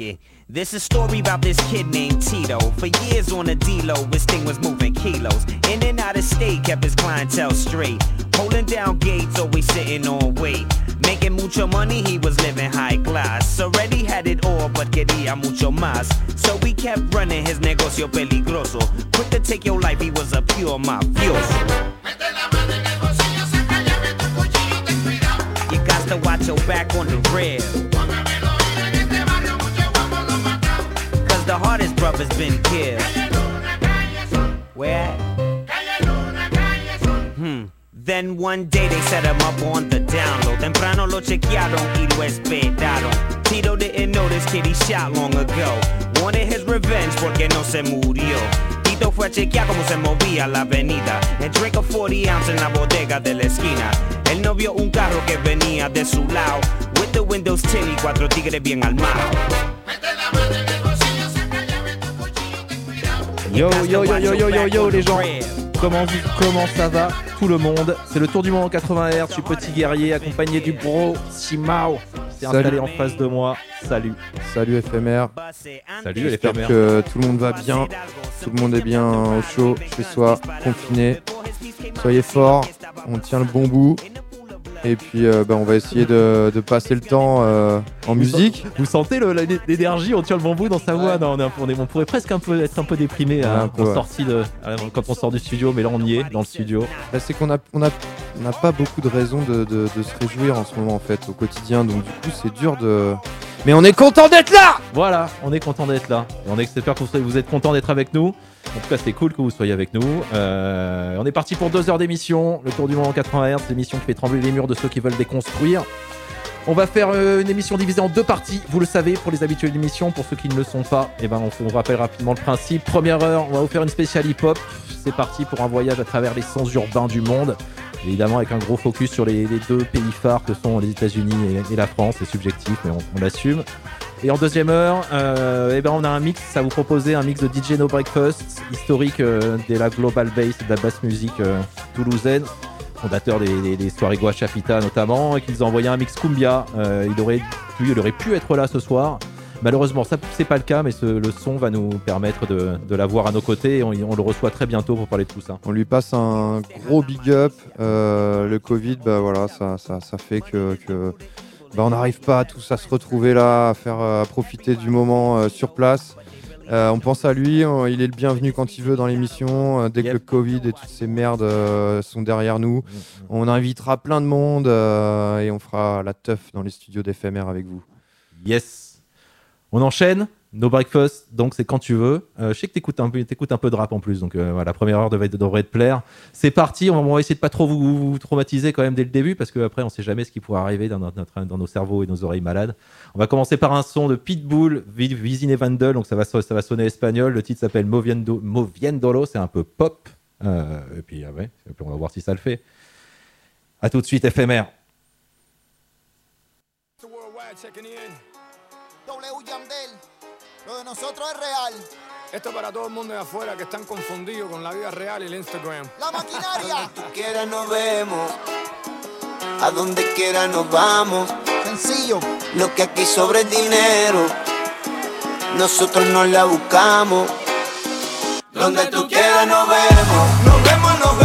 it. This is a story about this kid named Tito. For years on the D-Lo, his thing was moving kilos. In and out of state, kept his clientele straight. Holding down gates, always sitting on weight. Making mucho money, he was living high class. Already had it all, but quería mucho más. So we kept running his negocio peligroso. Quick to take your life, he was a pure mafioso. You got to watch your back on the rail. The hardest brother's been killed. Where? Hmm. Then one day they set him up on the download. Temprano lo chequearon y lo esperaron. Tito didn't know this kid shot long ago. Wanted his revenge porque no se murió. Tito fue a chequear cómo se movía la avenida. And drink a 40 ounce en la bodega de la esquina. Él no vio un carro que venía de su lado. With the windows tinted cuatro tigres bien armados. Yo yo yo yo yo yo yo les gens. Comment, vous- comment ça va tout le monde? C'est le tour du monde en 80 Hz, je suis petit guerrier accompagné du bro Simao. C'est installé en face de moi, salut. Salut FMR, Salut j'espère que tout le monde va bien, tout le monde est bien au chaud, chez soi, confiné. Soyez forts, on tient le bon bout. Et puis euh, bah, on va essayer de, de passer le temps euh, en musique. Vous sentez le- la- l'énergie, on tient le bambou dans sa voix non, on, est un peu- on est- on pourrait presque un peu être un peu déprimé Ouais, hein, un peu, en ouais. sortie de, euh, quand on sort du studio, mais là on y est dans le studio. Bah, c'est qu'on a, on a, on n'a pas beaucoup de raisons de, de- de se réjouir en ce moment en fait au quotidien. Donc du coup c'est dur de... Mais on est content d'être là Voilà, on est content d'être là. Et on espère que vous, êtes content d'être avec nous. En tout cas, c'est cool que vous soyez avec nous. Euh, on est parti pour deux heures d'émission. Le Tour du Monde en 80 Hz, l'émission qui fait trembler les murs de ceux qui veulent déconstruire. On va faire euh, une émission divisée en deux parties. Vous le savez, pour les habitués de l'émission, pour ceux qui ne le sont pas, eh ben, on rappelle rapidement le principe. Première heure, on va vous faire une spéciale hip-hop. C'est parti pour un voyage à travers les sons urbains du monde. Évidemment, avec un gros focus sur les, deux pays phares que sont les États-Unis et, la France. C'est subjectif, mais on, l'assume. Et en deuxième heure, euh, eh ben on a un mix à vous proposer, un mix de DJ No Breakfast, historique euh, de la Global Bass et de la basse musique euh, toulousaine, fondateur des, des- des soirées Guachapita notamment, et qui nous a envoyé un mix Cumbia. Euh, il, aurait il aurait pu être là ce soir. Malheureusement, ça c'est pas le cas, mais ce- le son va nous permettre de, de l'avoir à nos côtés et on, on le reçoit très bientôt pour parler de tout ça. On lui passe un gros big up. Euh, le Covid, bah voilà, ça, ça, ça fait que, que bah, on n'arrive pas à tous à se retrouver là, à faire euh, à profiter du moment euh, sur place. Euh, on pense à lui, on- il est le bienvenu quand il veut dans l'émission. euh, dès que le Covid et toutes ces merdes euh, sont derrière nous, on invitera plein de monde et on fera la teuf dans les studios d'éphémère avec vous. Yes. On enchaîne. No Breakfast, donc c'est quand tu veux. Euh, je sais que t'écoutes un, t'écoutes un peu de rap en plus, donc euh, voilà, la première heure devrait, te plaire. C'est parti, on va, essayer de pas trop vous, traumatiser quand même dès le début, parce qu'après on sait jamais ce qui pourrait arriver dans, nos cerveaux et nos oreilles malades. On va commencer par un son de Pitbull, Vi- Visine Vandel, donc ça va, sonner espagnol. Le titre s'appelle Moviendo, Moviendolo, c'est un peu pop. Euh, et, puis, ah ouais, et puis on va voir si ça le fait. À tout de suite, FMR. W Yandel, lo de nosotros es real. Esto para todo el mundo de afuera que están confundidos con la vida real y el Instagram. La maquinaria, tú quieras nos vemos, a donde quiera nos vamos. sencillo. Lo que aquí sobre es dinero, nosotros no la buscamos. Donde tú quieras nos vemos, nos vemos, nos vemos.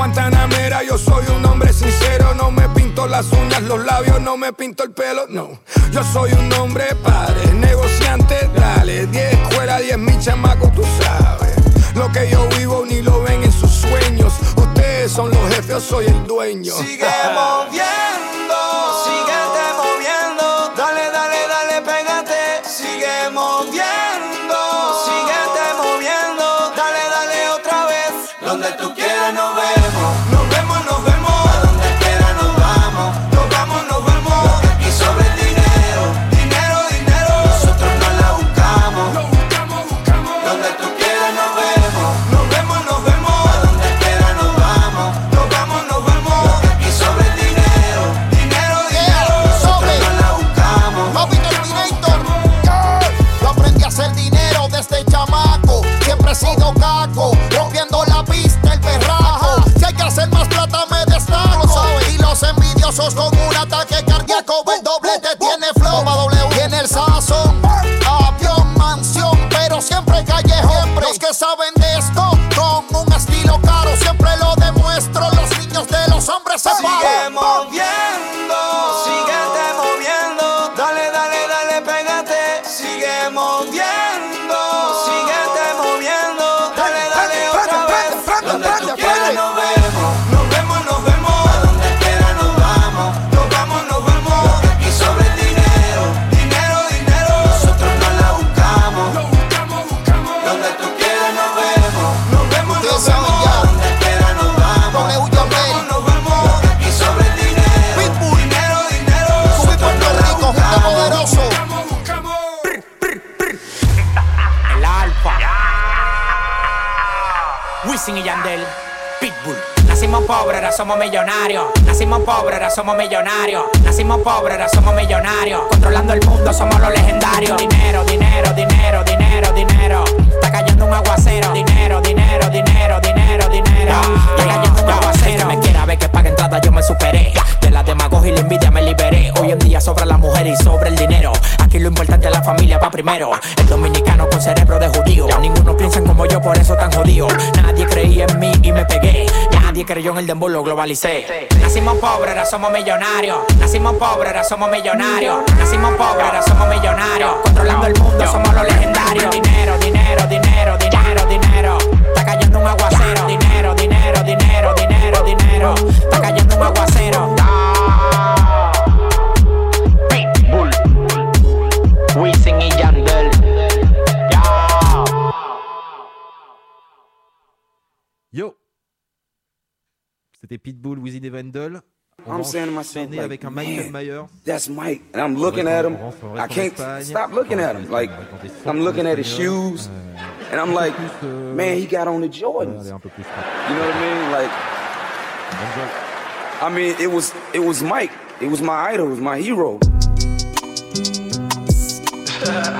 Guantanamera, yo soy un hombre sincero, no me pinto las uñas, los labios, no me pinto el pelo, no. Yo soy un hombre padre, negociante, dale, 10 escuelas, 10 mil chamacos, tú sabes. Lo que yo vivo ni lo ven en sus sueños. Ustedes son los jefes, yo soy el dueño. Sigue moviendo, somos millonarios. Nacimos pobres, ahora somos millonarios. Nacimos pobres, ahora somos millonarios. Controlando el mundo, somos los legendarios. Dinero, dinero, dinero, dinero, dinero. Está cayendo un aguacero. Dinero, dinero, dinero, dinero, dinero. Está cayendo un aguacero. Me quiera ver que pague entrada, yo me superé. De la demagogia y la envidia me liberé. Hoy en día sobra la mujer y sobra el dinero. Aquí lo importante es la familia va primero. El dominicano con cerebro de judío. Ninguno piensa como yo, por eso tan jodido. Nadie creía en mí y me pegué. Nadie creyó en el dembow, lo globalicé. Nacimos pobres, ahora somos millonarios. Nacimos pobres, ahora somos millonarios. Nacimos pobres, ahora somos millonarios. Controlando el mundo, somos los legendarios. Dinero, dinero, dinero, dinero. On saying to myself, like, avec un Michael man, Myers. That's Mike, and I'm looking at him. I can't stop looking at him. Like I'm looking at his shoes, and I'm like, man, he got on the Jordans. Allez, un peu plus. You know what I mean? Like, I mean, it was it was Mike. It was my idol. It was my hero.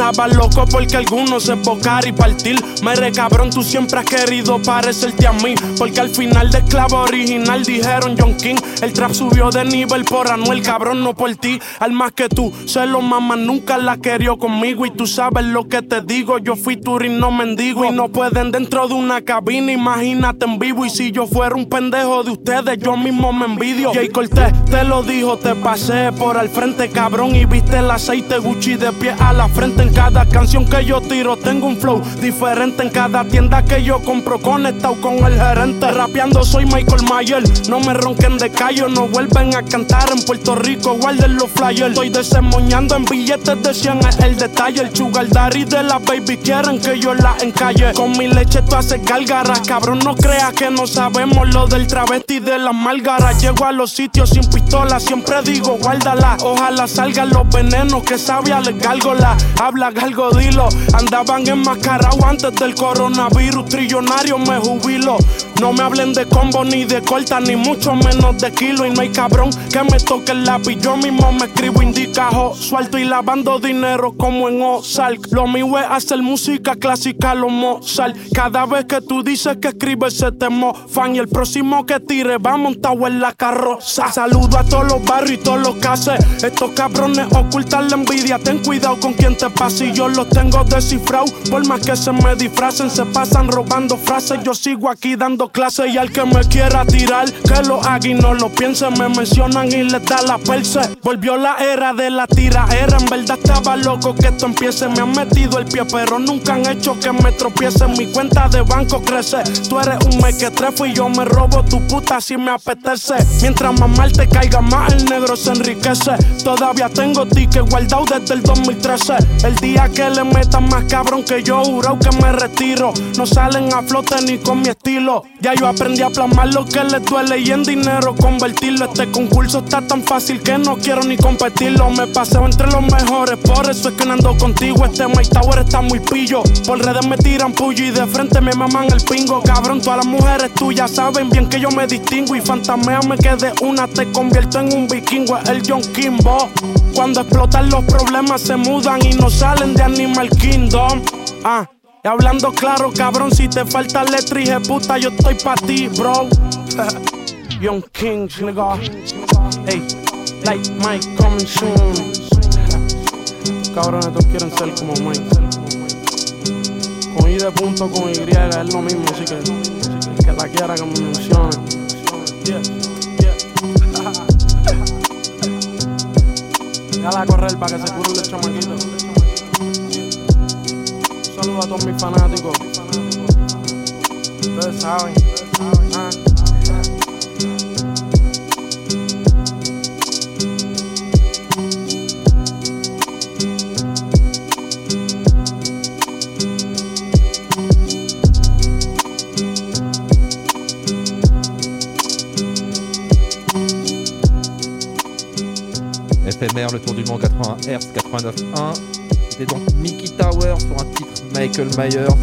estaba loco porque algunos se bocar y partir. Me cabrón, tú siempre has querido parecerte a mí. Porque al final de esclavo original dijeron John King. El trap subió de nivel por Anuel, cabrón, no por ti. Al más que tú, se lo mamá nunca la querió conmigo. Y tú sabes lo que te digo, yo fui turín, no mendigo. Y no pueden dentro de una cabina, imagínate en vivo. Y si yo fuera un pendejo de ustedes, yo mismo me envidio. Jay Cortés te lo dijo, te pasé por al frente, cabrón. Y viste el aceite Gucci de pie a la frente. En cada canción que yo tiro, tengo un flow diferente. En cada tienda que yo compro, conectado con el gerente. Rapeando soy Michael Mayer. No me ronquen de callo, no vuelven a cantar en Puerto Rico. Guarden los flyers. Estoy desemoñando en billetes de 100 es el detalle. El sugar daddy de la baby quieren que yo la encalle. Con mi leche tú haces gárgaras. Cabrón, no creas que no sabemos lo del travesti de las málgaras. Llego a los sitios sin pistola, siempre digo guárdala. Ojalá salgan los venenos que sabía le gárgola. Habla galgo, dilo. Andaban enmascarados antes del coronavirus. Trillonario me jubilo. No me hablen de combo ni de corta, ni mucho menos de kilo. Y no hay cabrón que me toque el lápiz. Yo mismo me escribo indicajo. Suelto y lavando dinero como en Ozark. Lo mío es hacer música clásica, lo Mozart. Cada vez que tú dices que escribes se te mofan. Y el próximo que tire va montado en la carroza. Saludo a todos los barrios y todos los cases. Estos cabrones ocultan la envidia. Ten cuidado con quien te yo los tengo descifrados. Por más que se me disfracen, se pasan robando frases. Yo sigo aquí dando clases. Y al que me quiera tirar, que lo haga y no lo piense. Me mencionan y les da la perse. Volvió la era de la tiraera. En verdad estaba loco que esto empiece. Me han metido el pie, pero nunca han hecho que me tropiece. Mi cuenta de banco crece. Tú eres un mequetrefo y yo me robo tu puta si me apetece. Mientras más mal te caiga, más el negro se enriquece. Todavía tengo ticket guardado desde el 2013. El día que le metan más cabrón que yo, jurado que me retiro. No salen a flote ni con mi estilo. Ya yo aprendí a plasmar lo que les duele y en dinero convertirlo. Este concurso está tan fácil que no quiero ni competirlo. Me paseo entre los mejores, por eso es que no ando contigo. Este My Tower está muy pillo. Por redes me tiran puyo y de frente me maman el pingo. Cabrón, todas las mujeres tuyas saben bien que yo me distingo. Y fantameame que de una te convierto en un vikingo. El John Kimbo. Cuando explotan los problemas se mudan y no salen de Animal Kingdom. Ah. Y hablando claro, cabrón, si te falta letra y puta, yo estoy pa' ti, bro. Young King, nigga. Hey, like Mike coming soon. Cabrones, todos quieren ser como Mike. Con I de punto, con Y, es lo mismo, así que que la quiera que me mencione. Yeah, yeah. a correr para que se cure el chamaquito a. Ustedes saben. Le tour du monde 80 Hz, 89.1. Donc Mickey Tower sur un titre Michael Myers.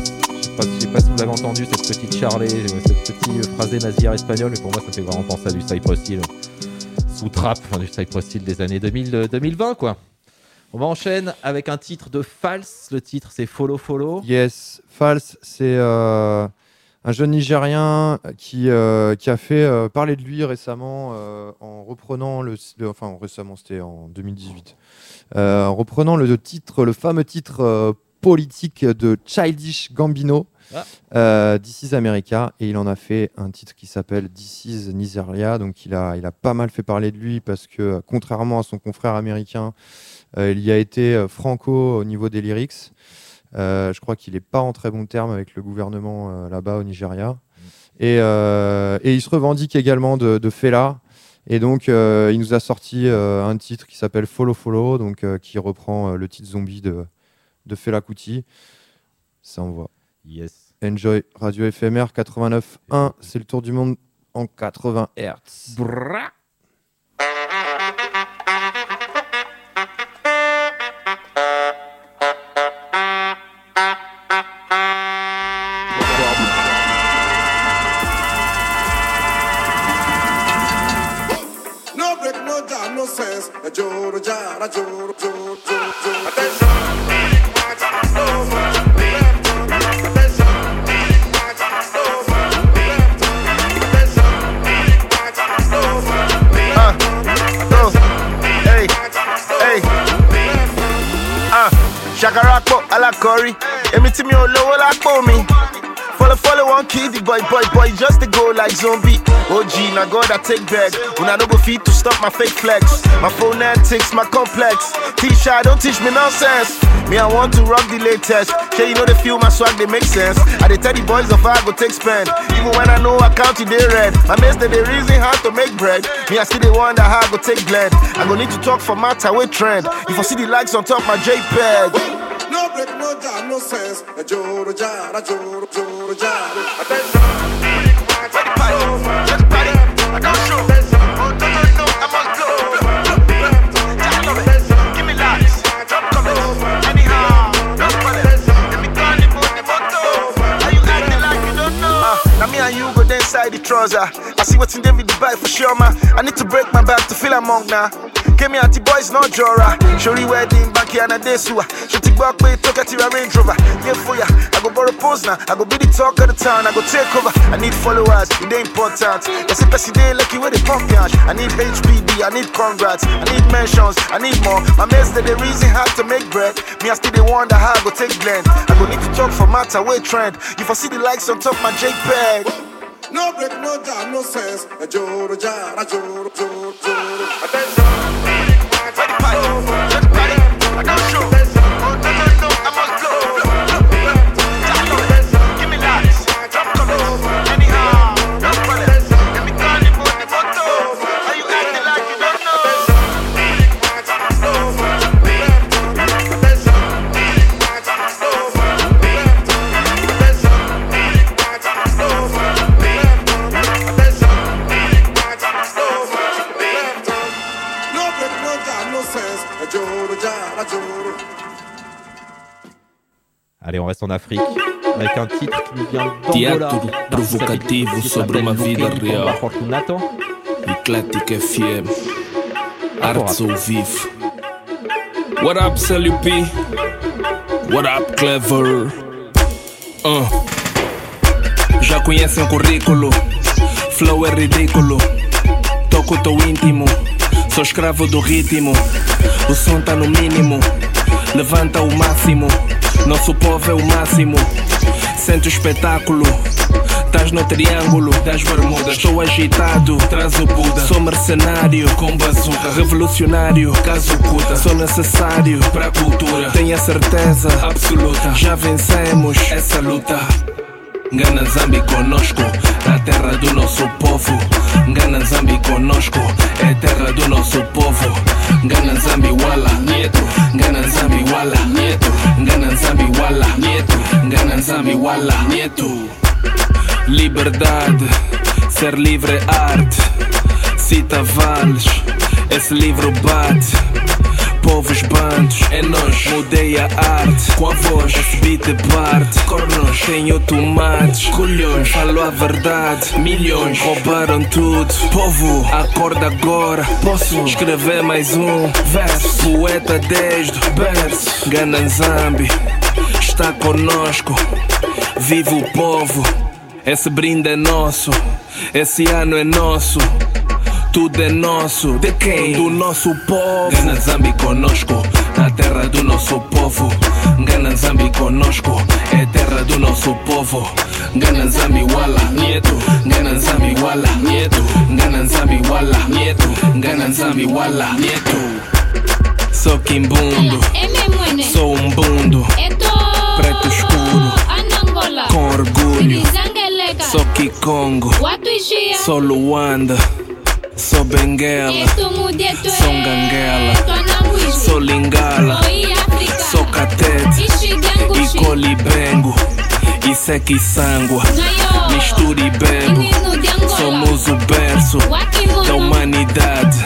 Je ne sais pas si vous l'avez entendu, cette petite charlée, cette petite phrasé nazière espagnole, mais pour moi ça fait vraiment penser à du Cypress Hill sous trap, enfin du Cypress Hill des années 2000, 2020 quoi. On va enchaîner avec un titre de False. Le titre c'est Follow Follow. Yes, False, c'est euh, un jeune Nigérien qui, euh, qui a fait euh, parler de lui récemment en reprenant le, enfin récemment c'était en 2018, en reprenant le titre, le fameux titre politique de Childish Gambino. Ah. Euh, This is America et il en a fait un titre qui s'appelle This is Nigeria donc il a, il a pas mal fait parler de lui parce que contrairement à son confrère américain euh, il y a été euh, franco au niveau des lyrics euh, je crois qu'il n'est pas en très bon terme avec le gouvernement là-bas au Nigeria mm. et, et, il se revendique également de, de Fela et donc il nous a sorti un titre qui s'appelle Follow Follow donc qui reprend le titre zombie de de Fela Kuti. Ça envoie. Yes. Enjoy Radio FMR 89.1. C'est le tour du monde en 80 Hz. Just to go like zombie. OG, now God, I take back. When I no go feet to stop my fake flex. My phone antics, my complex. T-shirt, don't teach me nonsense. Me, I want to rock the latest. Sure, you know they feel my swag, they make sense. I they tell the boys of I go take spend. Even when I know I count it, they red. My mates, they, they reason how to make bread. Me, I still they wonder how I go take blend. I go need to talk for matter with trend. If I see the likes on top my JPEG. No break, no jam, no sense. Joro jara, joro, joro. Trouser. I see what's in David the bike for sure, man. I need to break my back to feel among now. Give me anti boys, no jora. Shori wedding, back here and a day sewer. Take back pay, talk at your Range Rover. Yeah, for ya. I go borrow pose now. I go be the talk of the town. I go take over. I need followers, it ain't important. Yes, if I day lucky where they pump. I need HPD, I need congrats. I need mentions, I need more. My mates, they the reason how to make bread. Me, I still the wonder how I go take blend. I go need to talk for matter, way trend. If I see the likes on top my JPEG. No break, no jam, no sense. A joro jara, joro, joro, joro. Attention. Ready party, let's Allez, on reste en Afrique avec un titre qui nous vient d'Angola. Provocativo sobre uma vida real. Fortunato. FM. Artes ao vivo. What up, CLP? What up, Clever? Uh. Já conhecem o currículo? Flow é ridículo. Toco teu íntimo. Sou escravo do ritmo. O som tá no mínimo. Levanta o máximo. Nosso povo é o máximo. Sente o espetáculo. Tás no triângulo das bermudas. Estou agitado, traz o Buda. Sou mercenário com bazuca. Revolucionário, caso cuta. Sou necessário para a cultura. Tenho a certeza absoluta. Já vencemos essa luta. Ngana Zambi conosco, na terra do nosso povo. Ngana Zambi conosco, é terra do nosso povo. Ngana Zambi wala, nieto. Ngana Zambi wala, nieto. Ngana Zambi wala, nieto. Ngana Zambi wala, nieto. Liberdade, ser livre arte. Cita vales, esse livro bate. Povos, bandos, é nós. Mudei a arte com a voz. Esse beat parte. Cornos, tenho tomates. Colhões, falo a verdade. Milhões, roubaram tudo. Povo, acorda agora. Posso escrever mais um verso. Poeta desde o berço. Gananzambi está conosco. Viva o povo. Esse brinde é nosso. Esse ano é nosso. Tudo é nosso, de quem? Do nosso povo. Ganazambi conosco, na terra do nosso povo. Ganazambi conosco, é terra do nosso povo. Ganazambi wala, nieto. Ganazambi wala, nieto. Ganazambi wala, nieto. Ganazambi wala, nieto. Sou quimbundo, sou um bundo. Preto escuro, com orgulho. Sou Kikongo, sou Luanda. Sou Benguela, sou Ganguela, sou Lingala, sou Catete e Colibengo, e Seque Sangua, mistura e bebo. Somos o berço. Da humanidade,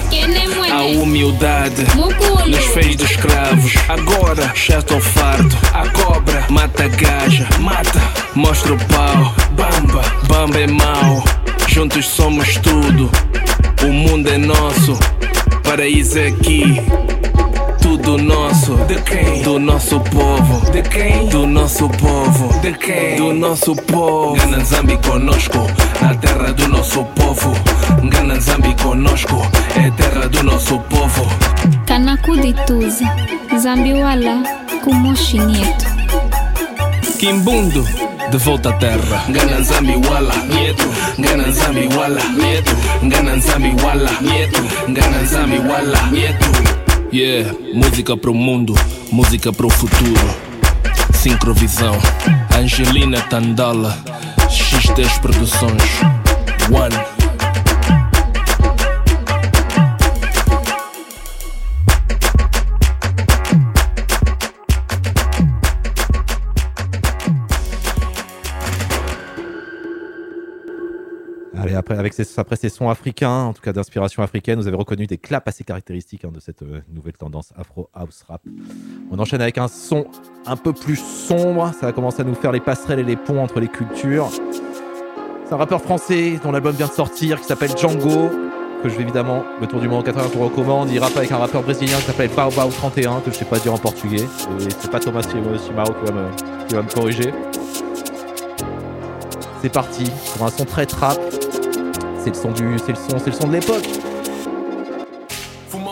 a humildade. Nos fez de escravos. Agora já estou farto, a cobra mata a gaja, mata, mostra o pau, bamba, bamba é mau, juntos somos tudo. O mundo é nosso, paraíso é aqui. Tudo nosso, de quem? Do nosso povo, de quem? Do nosso povo, de quem? Do nosso povo. Ganazambi conosco, na terra do nosso povo. Ganazambi conosco, é terra do nosso povo. Kanakudituza, Zambiwala, Kumoshi Nieto. Kimbundo, de volta à terra. Gananzambi wala, nieto. Gananzambi wala, nieto. Gananzambi wala, nieto. Gananzambi wala, nieto. Yeah, música pro mundo, música pro futuro. Sincrovisão, Angelina Tandala, X10 Produções. One. Allez, après, avec après sons africains, en tout cas d'inspiration africaine, vous avez reconnu des claps assez caractéristiques hein, de cette euh, nouvelle tendance afro house rap. On enchaîne avec un son un peu plus sombre, ça va commencer à nous faire les passerelles et les ponts entre les cultures. C'est un rappeur français dont l'album vient de sortir qui s'appelle Django, que je vais évidemment le tour du monde 80 pour recommande. Il rappe avec un rappeur brésilien qui s'appelle Bao Bao 31, que je sais pas dire en portugais. Et c'est pas Thomas Simao qui va me, qui va me corriger. C'est parti pour un son très trap. C'est le son du, c'est le son, c'est le son de l'époque.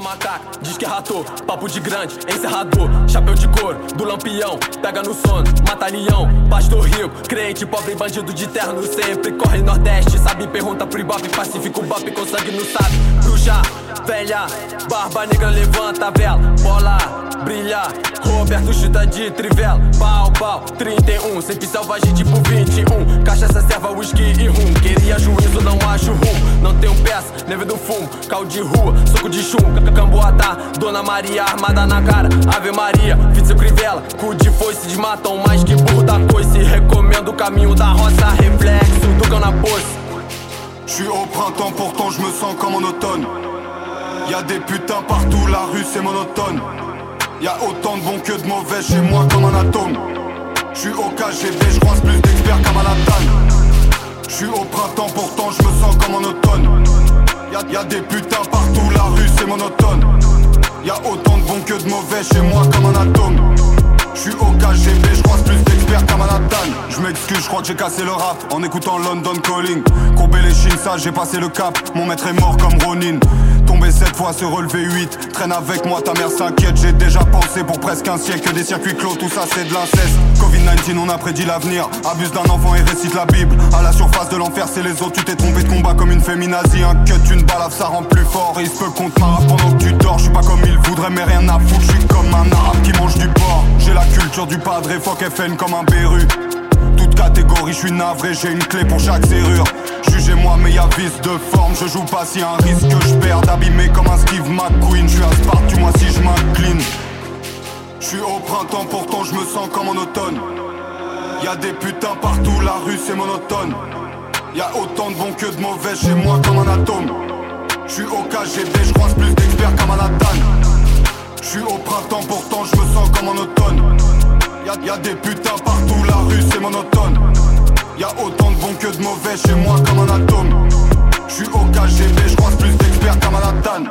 Macaco, diz que é rator, papo de grande, encerrador, chapéu de couro, do lampião, pega no sono, mata leão, pastor rico, crente, pobre, bandido de terno, sempre. Corre nordeste, sabe, pergunta pro ibope, pacífico, bop com sangue no saco, bruxa, velha, barba negra, levanta a vela, bola, brilha, Roberto chuta de trivela, pau, pau, 31, sempre selvagem tipo 21, cachaça, serva, whisky e rum, queria juízo, não acho rum, não tenho peça, neve do fumo, cal de rua, soco de chum, camboatá, Dona Maria armada na cara, Ave Maria, Fitzel Crivella, cu de foice, desmatam mais que burro da coice, recomendo o caminho da roça, reflexo do cão na poça. Je suis au printemps, pourtant je me sens comme en automne. Y a des putains partout, la rue c'est monotone. Y a autant de bons que de mauvais chez moi comme un atome. Je suis au KGB, je croise plus d'experts qu'à Manhattan. Je suis au printemps, pourtant je me sens comme en automne. Y a, y a des putains partout, la rue c'est monotone. Y a autant de bons que de mauvais chez moi comme un atome. Je suis au KGB, je croise plus d'experts qu'à Manhattan. Je m'excuse, je crois que j'ai cassé le rap en écoutant London Calling. Courber les chines, ça j'ai passé le cap. Mon maître est mort comme Ronin. Tomber cette fois, se relever 8. Traîne avec moi, ta mère s'inquiète. J'ai déjà pensé pour presque un siècle des circuits clos, tout ça c'est de l'inceste. Covid-19, on a prédit l'avenir. Abuse d'un enfant et récite la Bible. À la surface de l'enfer, c'est les autres. Tu t'es trompé de combat comme une féminazie. Un cut, une balafre, ça rend plus fort. Il se peut qu'on te pendant que tu dors. Je suis pas comme il voudrait, mais rien à foutre. Je suis comme un arabe qui mange du porc. J'ai la culture du padre, fuck FN comme un berru. Catégorie, je suis navré, j'ai une clé pour chaque serrure. Jugez-moi, mais y'a vice de forme. Je joue pas si un risque que je perds. Abîmé comme un Steve McQueen. Je suis à Sparte, moi si je m'incline. Je suis au printemps, pourtant je me sens comme en automne. Y'a des putains partout, la rue c'est monotone. Y'a autant de bons que de mauvais chez moi comme un atome. Je suis au KGB, je croise plus d'experts qu'à Manhattan. Je suis au printemps, pourtant je me sens comme en automne. Y'a y a des putains partout, la rue c'est monotone. Y'a autant de bons que de mauvais chez moi comme un atome. Je suis au KGB, je croise plus d'experts qu'à Manhattan.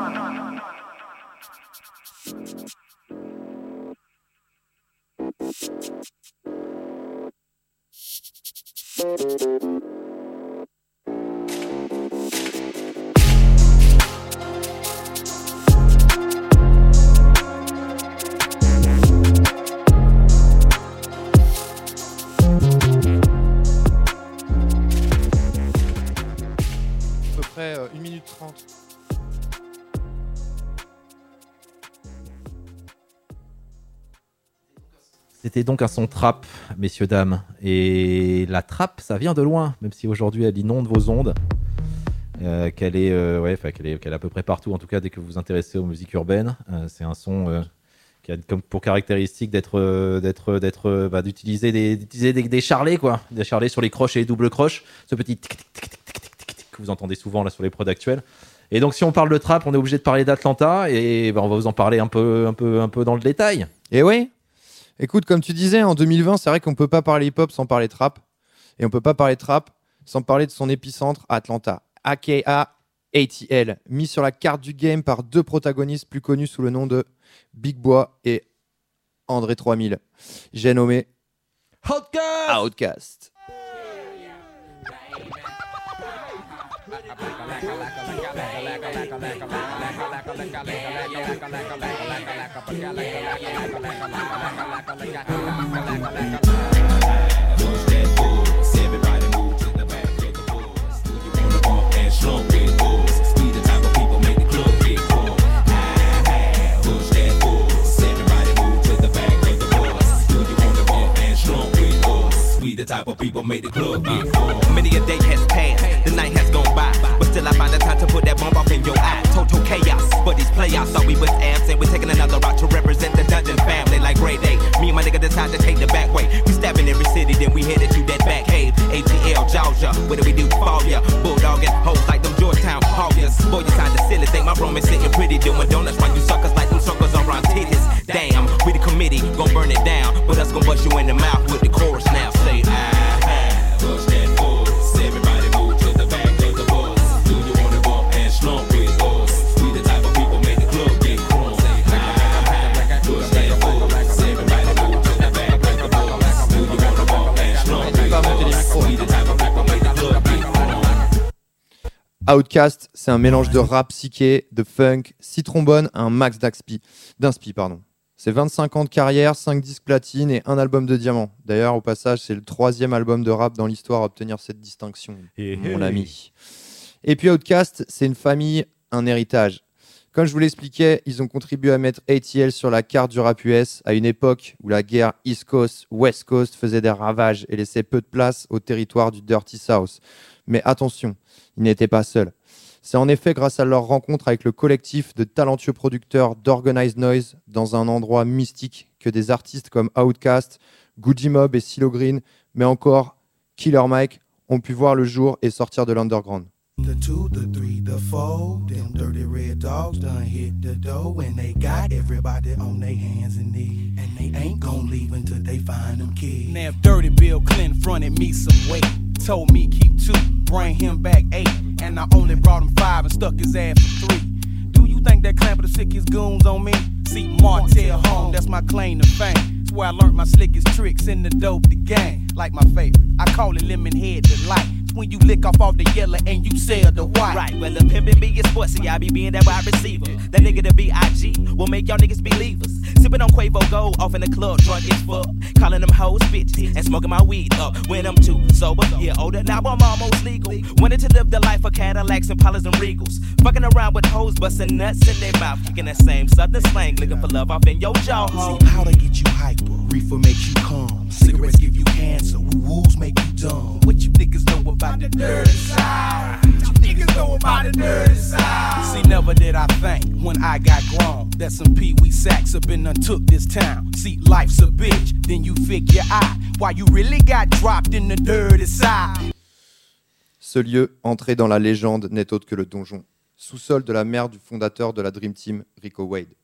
Près 1 minute 30. C'était donc un son trap, messieurs, dames. Et la trap, ça vient de loin, même si aujourd'hui elle inonde vos ondes. Euh, qu'elle est, euh, ouais, qu'elle est, qu'elle est à peu près partout, en tout cas dès que vous vous intéressez aux musiques urbaines. Euh, c'est un son euh, qui a comme pour caractéristique d'être, euh, d'être, d'être, euh, bah, d'utiliser des, d'utiliser des, des quoi, des charlets sur les croches et les doubles croches. Ce petit tic, tic, tic, tic que vous entendez souvent là sur les prods actuels. Et donc si on parle de trap, on est obligé de parler d'Atlanta et bah, on va vous en parler un peu, un peu, un peu dans le détail. Et oui. Écoute, comme tu disais, en 2020, c'est vrai qu'on peut pas parler hip-hop sans parler trap. Et on peut pas parler trap sans parler de son épicentre Atlanta, aka ATL, mis sur la carte du game par deux protagonistes plus connus sous le nom de Big Bois et André 3000. J'ai nommé Outcast. Outcast. Everybody move to the back, of the ball. You wanna bump and slump. Type of people make the club get. Many a day has passed, the night has gone by, but still I find the time to put that bomb off in your eye. Total chaos, but these playoffs thought we was absent. We're taking another route to represent the dungeon family like Grey Day. Me and my nigga decide to take the back way. We stabbing every city, then we headed to that back cave. ATL, Georgia, what do we do? Fall ya, bulldogging hoes like them Georgetown Hawkers. Boy, you sound silly, think my room is sitting pretty, doing donuts while you suckers like them suckers around titties. Damn, we the committee, gon' burn it down, but us gon' bust you in the mouth with the chorus now. Say, ah, Outcast, c'est un mélange de rap psyché, de funk, six trombones, un max d'inspi. pardon. C'est 25 ans de carrière, 5 disques platine et un album de diamant. D'ailleurs, au passage, c'est le troisième album de rap dans l'histoire à obtenir cette distinction, Eh, mon eh. ami. Et puis Outcast, c'est une famille, un héritage. Comme je vous l'expliquais, ils ont contribué à mettre ATL sur la carte du rap US à une époque où la guerre East Coast, West Coast faisait des ravages et laissait peu de place au territoire du Dirty South. Mais attention, ils n'étaient pas seuls. C'est en effet grâce à leur rencontre avec le collectif de talentueux producteurs d'Organized Noise dans un endroit mystique que des artistes comme Outkast, Gucci Mob et Silo Green, mais encore Killer Mike, ont pu voir le jour et sortir de l'underground. The two, the three, the four, them dirty red dogs done hit the door and they got everybody on their hands and knees. And they ain't gon' leave until they find them kids. Now if Dirty Bill Clinton fronted me some weight, told me keep two, bring him back eight, and I only brought him five and stuck his ass for three. Do you think that clamp of the sickest goons on me? See Martell home, that's my claim to fame. That's where I learned my slickest tricks in the dope the game. Like my favorite, I call it lemon head delight. When you lick off all the yellow and you sell the white. Right, well, the pimpin' be get sportsy, I be being that wide receiver. That nigga the B.I.G. will make y'all niggas believers. Sippin' on Quavo Gold off in the club, drunk as fuck. Callin' them hoes bitches and smoking my weed up when I'm too sober. Yeah, older, now I'm almost legal. Wanted to live the life of Cadillacs and Pollers and Regals. Fucking around with hoes, bustin' nuts in their mouth. Kicking that same southern slang, looking for love off in your jaw. See, powder get you hyper, reefer makes you calm. Cigarettes give you cancer, woo-woos make you dumb. What you niggas know about the dirty side? You niggas know about the dirty side? See, never did I think when I got grown that some Pee Wee sacks have been untook this town. See, life's a bitch, then you figure out why you really got dropped in the dirty side. Ce lieu, entré dans la légende, n'est autre que le donjon, sous-sol de la mère du fondateur de la Dream Team, Rico Wade.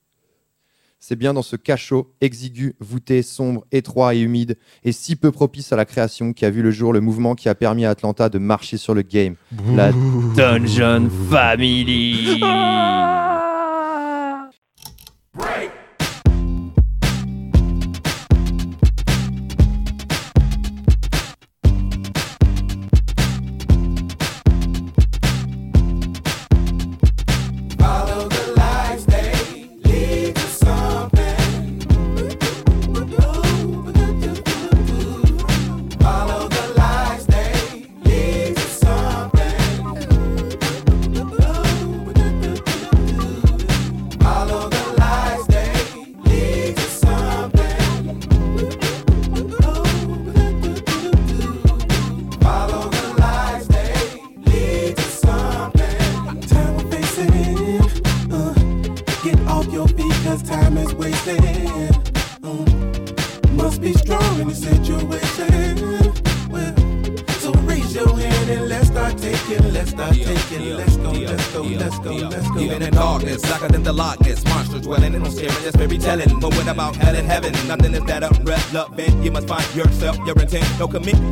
C'est bien dans ce cachot exigu, voûté, sombre, étroit et humide, et si peu propice à la création, qui a vu le jour le mouvement qui a permis à Atlanta de marcher sur le game. La Dungeon Family.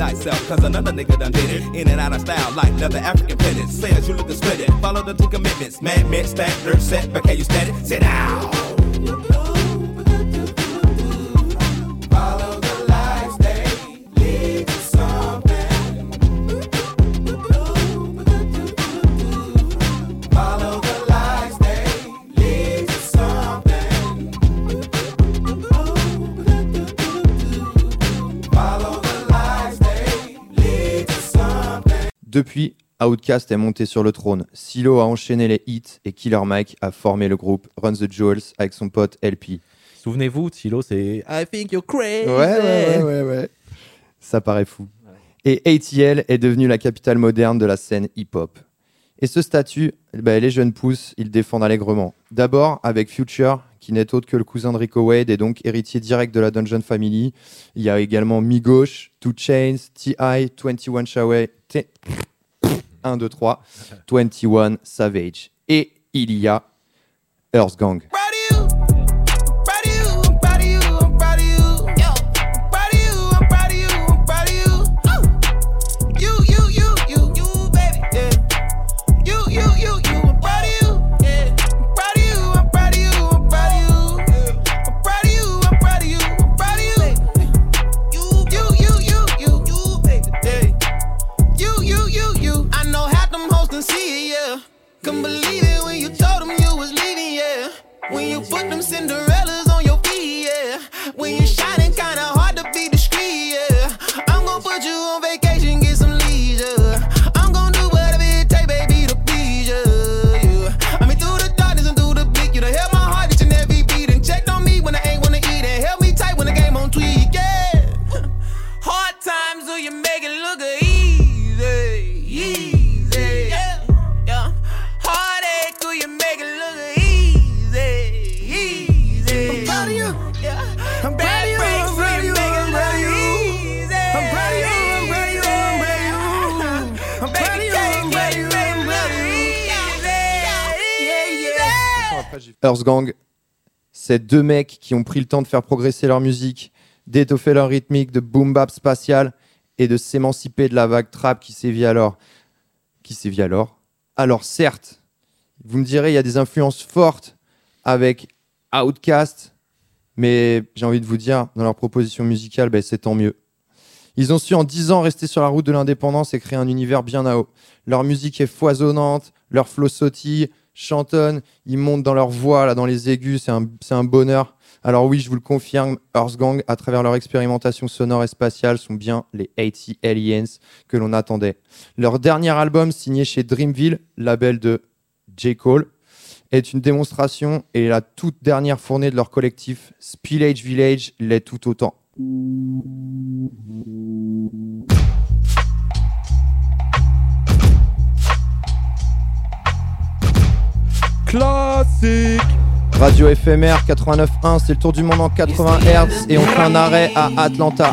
thyself, cause another nigga done did it. In and out of style, like leather African pendants. Says you look to split it. Follow the two commitments. Man, man, standard, set, but Outkast est monté sur le trône. Silo a enchaîné les hits et Killer Mike a formé le groupe Run the Jewels avec son pote LP. Souvenez-vous, Silo, c'est I think you're crazy. Ouais, ouais, ouais, ouais, ouais. Ça paraît fou. Et ATL est devenue la capitale moderne de la scène hip-hop. Et ce statut, bah, les jeunes pousses, ils le défendent allègrement. D'abord avec Future, qui n'est autre que le cousin de Rico Wade et donc héritier direct de la Dungeon Family. Il y a également Migos, Two Chains, T.I., 21 Shaway, 1, 2, 3, 21 Savage. Et il y a Earth Gang. When you put them Cinderellas on your feet, yeah. When you're shining, kinda hard Earth Gang, c'est deux mecs qui ont pris le temps de faire progresser leur musique, d'étoffer leur rythmique de boom bap spatial et de s'émanciper de la vague trap qui sévit alors. Alors certes, vous me direz, il y a des influences fortes avec Outkast, mais j'ai envie de vous dire, dans leur proposition musicale, ben, c'est tant mieux. Ils ont su en 10 ans rester sur la route de l'indépendance et créer un univers bien à haut. Leur musique est foisonnante, leur flow sautille, chantonne, ils montent dans leur voix, là, dans les aigus, c'est un, un bonheur. Alors oui, je vous le confirme, Earth Gang, à travers leur expérimentation sonore et spatiale, sont bien les 80 Aliens que l'on attendait. Leur dernier album, signé chez Dreamville, label de J. Cole, est une démonstration et la toute dernière fournée de leur collectif Spillage Village l'est tout autant. Classique Radio éphémère 89.1, c'est le tour du monde en 80 Hz et on fait un arrêt à Atlanta.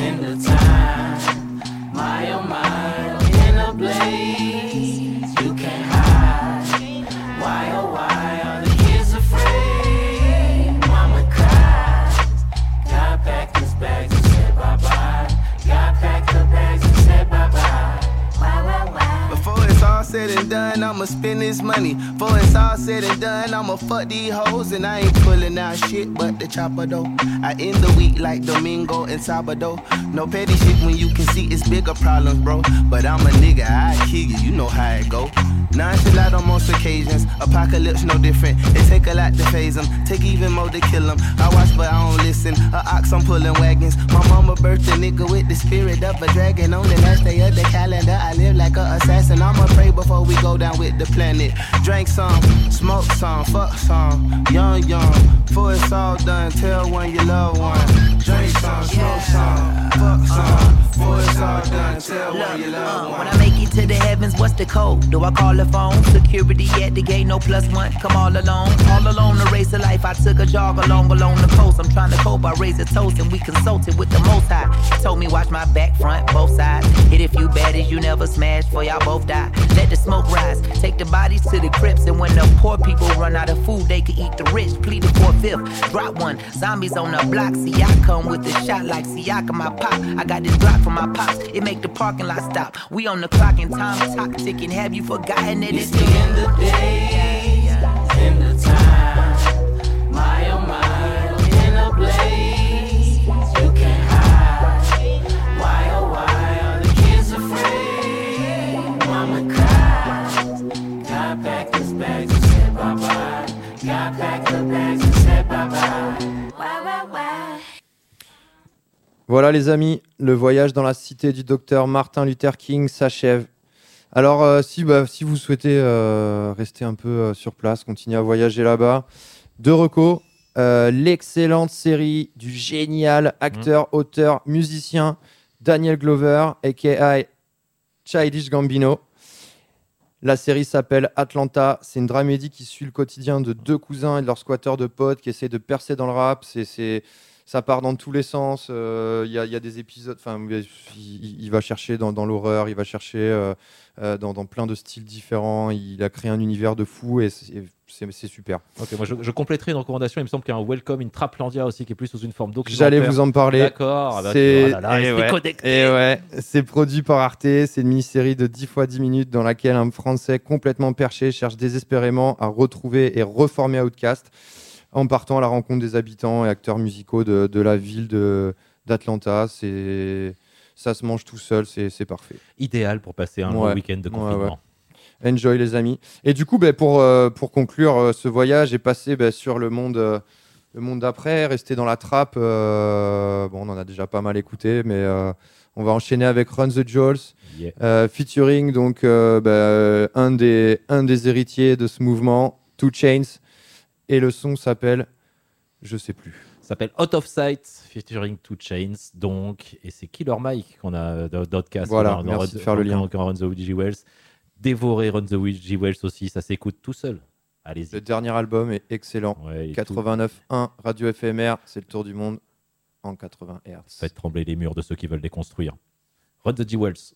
Said and done, I'ma spend this money. Before it's all said and done, I'ma fuck these hoes. And I ain't pulling out shit but the chopper though. I end the week like Domingo and Sabado. No petty shit when you can see it's bigger problems, bro. But I'm a nigga, I kill you, you know how it go. Nonchalant on most occasions, apocalypse no different. It take a lot to phase them, take even more to kill them. I watch but I don't listen. A ox, I'm pulling wagons. My mama birthed a nigga with the spirit of a dragon. On the last day of the calendar, I live like a assassin. I'ma pray before we go down with the planet. Drink some, smoke some, fuck some. Young, young, before it's all done, tell one you love one. Drink some, smoke some, fuck some. Before it's all done, tell one you love uh, one. When I make it to the heavens, what's the code? Do I call the phone? Security at the gate, no plus one. Come all alone, all alone the race of life. I took a jog along along the coast. I'm trying to cope. I raise a toast and we consulted with the most high. Told me watch my back, front, both sides. Hit a few baddies you never smashed, for y'all both die. Let the smoke rise. Take the bodies to the crypts, and when the poor people run out of food, they can eat the rich. Plead the fourth, fifth. Drop one. Zombies on the block. See, I come with a shot like Siaka, my pop. I got this block from my pops. It make the parking lot stop. We on the clock and time clock ticking. Have you forgotten that it's the end of the day? Voilà les amis, le voyage dans la cité du docteur Martin Luther King s'achève. Alors euh, si, bah, si vous souhaitez euh, rester un peu euh, sur place, continuer à voyager là-bas, deux recos, l'excellente série du génial acteur, auteur, musicien Daniel Glover, aka Childish Gambino. La série s'appelle Atlanta. C'est une dramédie qui suit le quotidien de deux cousins et de leurs squatteurs de potes qui essaient de percer dans le rap. C'est, c'est, ça part dans tous les sens. Euh, Il y, a, il y a des épisodes. Enfin, il, va chercher dans, dans l'horreur, il va chercher euh, euh, dans, dans plein de styles différents. Il a créé un univers de fou et c'est, super. Ok, moi je, je compléterai une recommandation. Il me semble qu'il y a un Welcome in Traplandia aussi qui est plus sous une forme documentaire. J'allais vous en parler. D'accord. ah bah, c'est ouais, eh ouais. C'est produit par Arte. C'est une mini-série de 10 fois 10 minutes dans laquelle un Français complètement perché cherche désespérément à retrouver et reformer Outcast en partant à la rencontre des habitants et acteurs musicaux de, de la ville d'Atlanta. C'est ça se mange tout seul. C'est parfait. Idéal pour passer un long week-end de confinement. ouais. Enjoy les amis. Et du coup, ben, pour, euh, pour conclure euh, ce voyage et passer ben, sur le monde, euh, le monde d'après, rester dans la trappe. bon, on en a déjà pas mal écouté, mais on va enchaîner avec Run the Jewels, Yeah. featuring donc ben, un, des, un des héritiers de ce mouvement, Two Chains. Et le son s'appelle, je sais plus. S'appelle Out of Sight featuring Two Chains donc et c'est Killer Mike qu'on a dans d'Outcast Voilà, dans- merci de faire le lien. dans Run the Ouija Wells dévorer Run the Ouija Wells aussi ça s'écoute tout seul allez-y Le dernier album est excellent. Ouais, et 89.1 Radio FMR, c'est le tour du monde en 80 Hz. faites trembler les murs de ceux qui veulent les construire Run the G Wells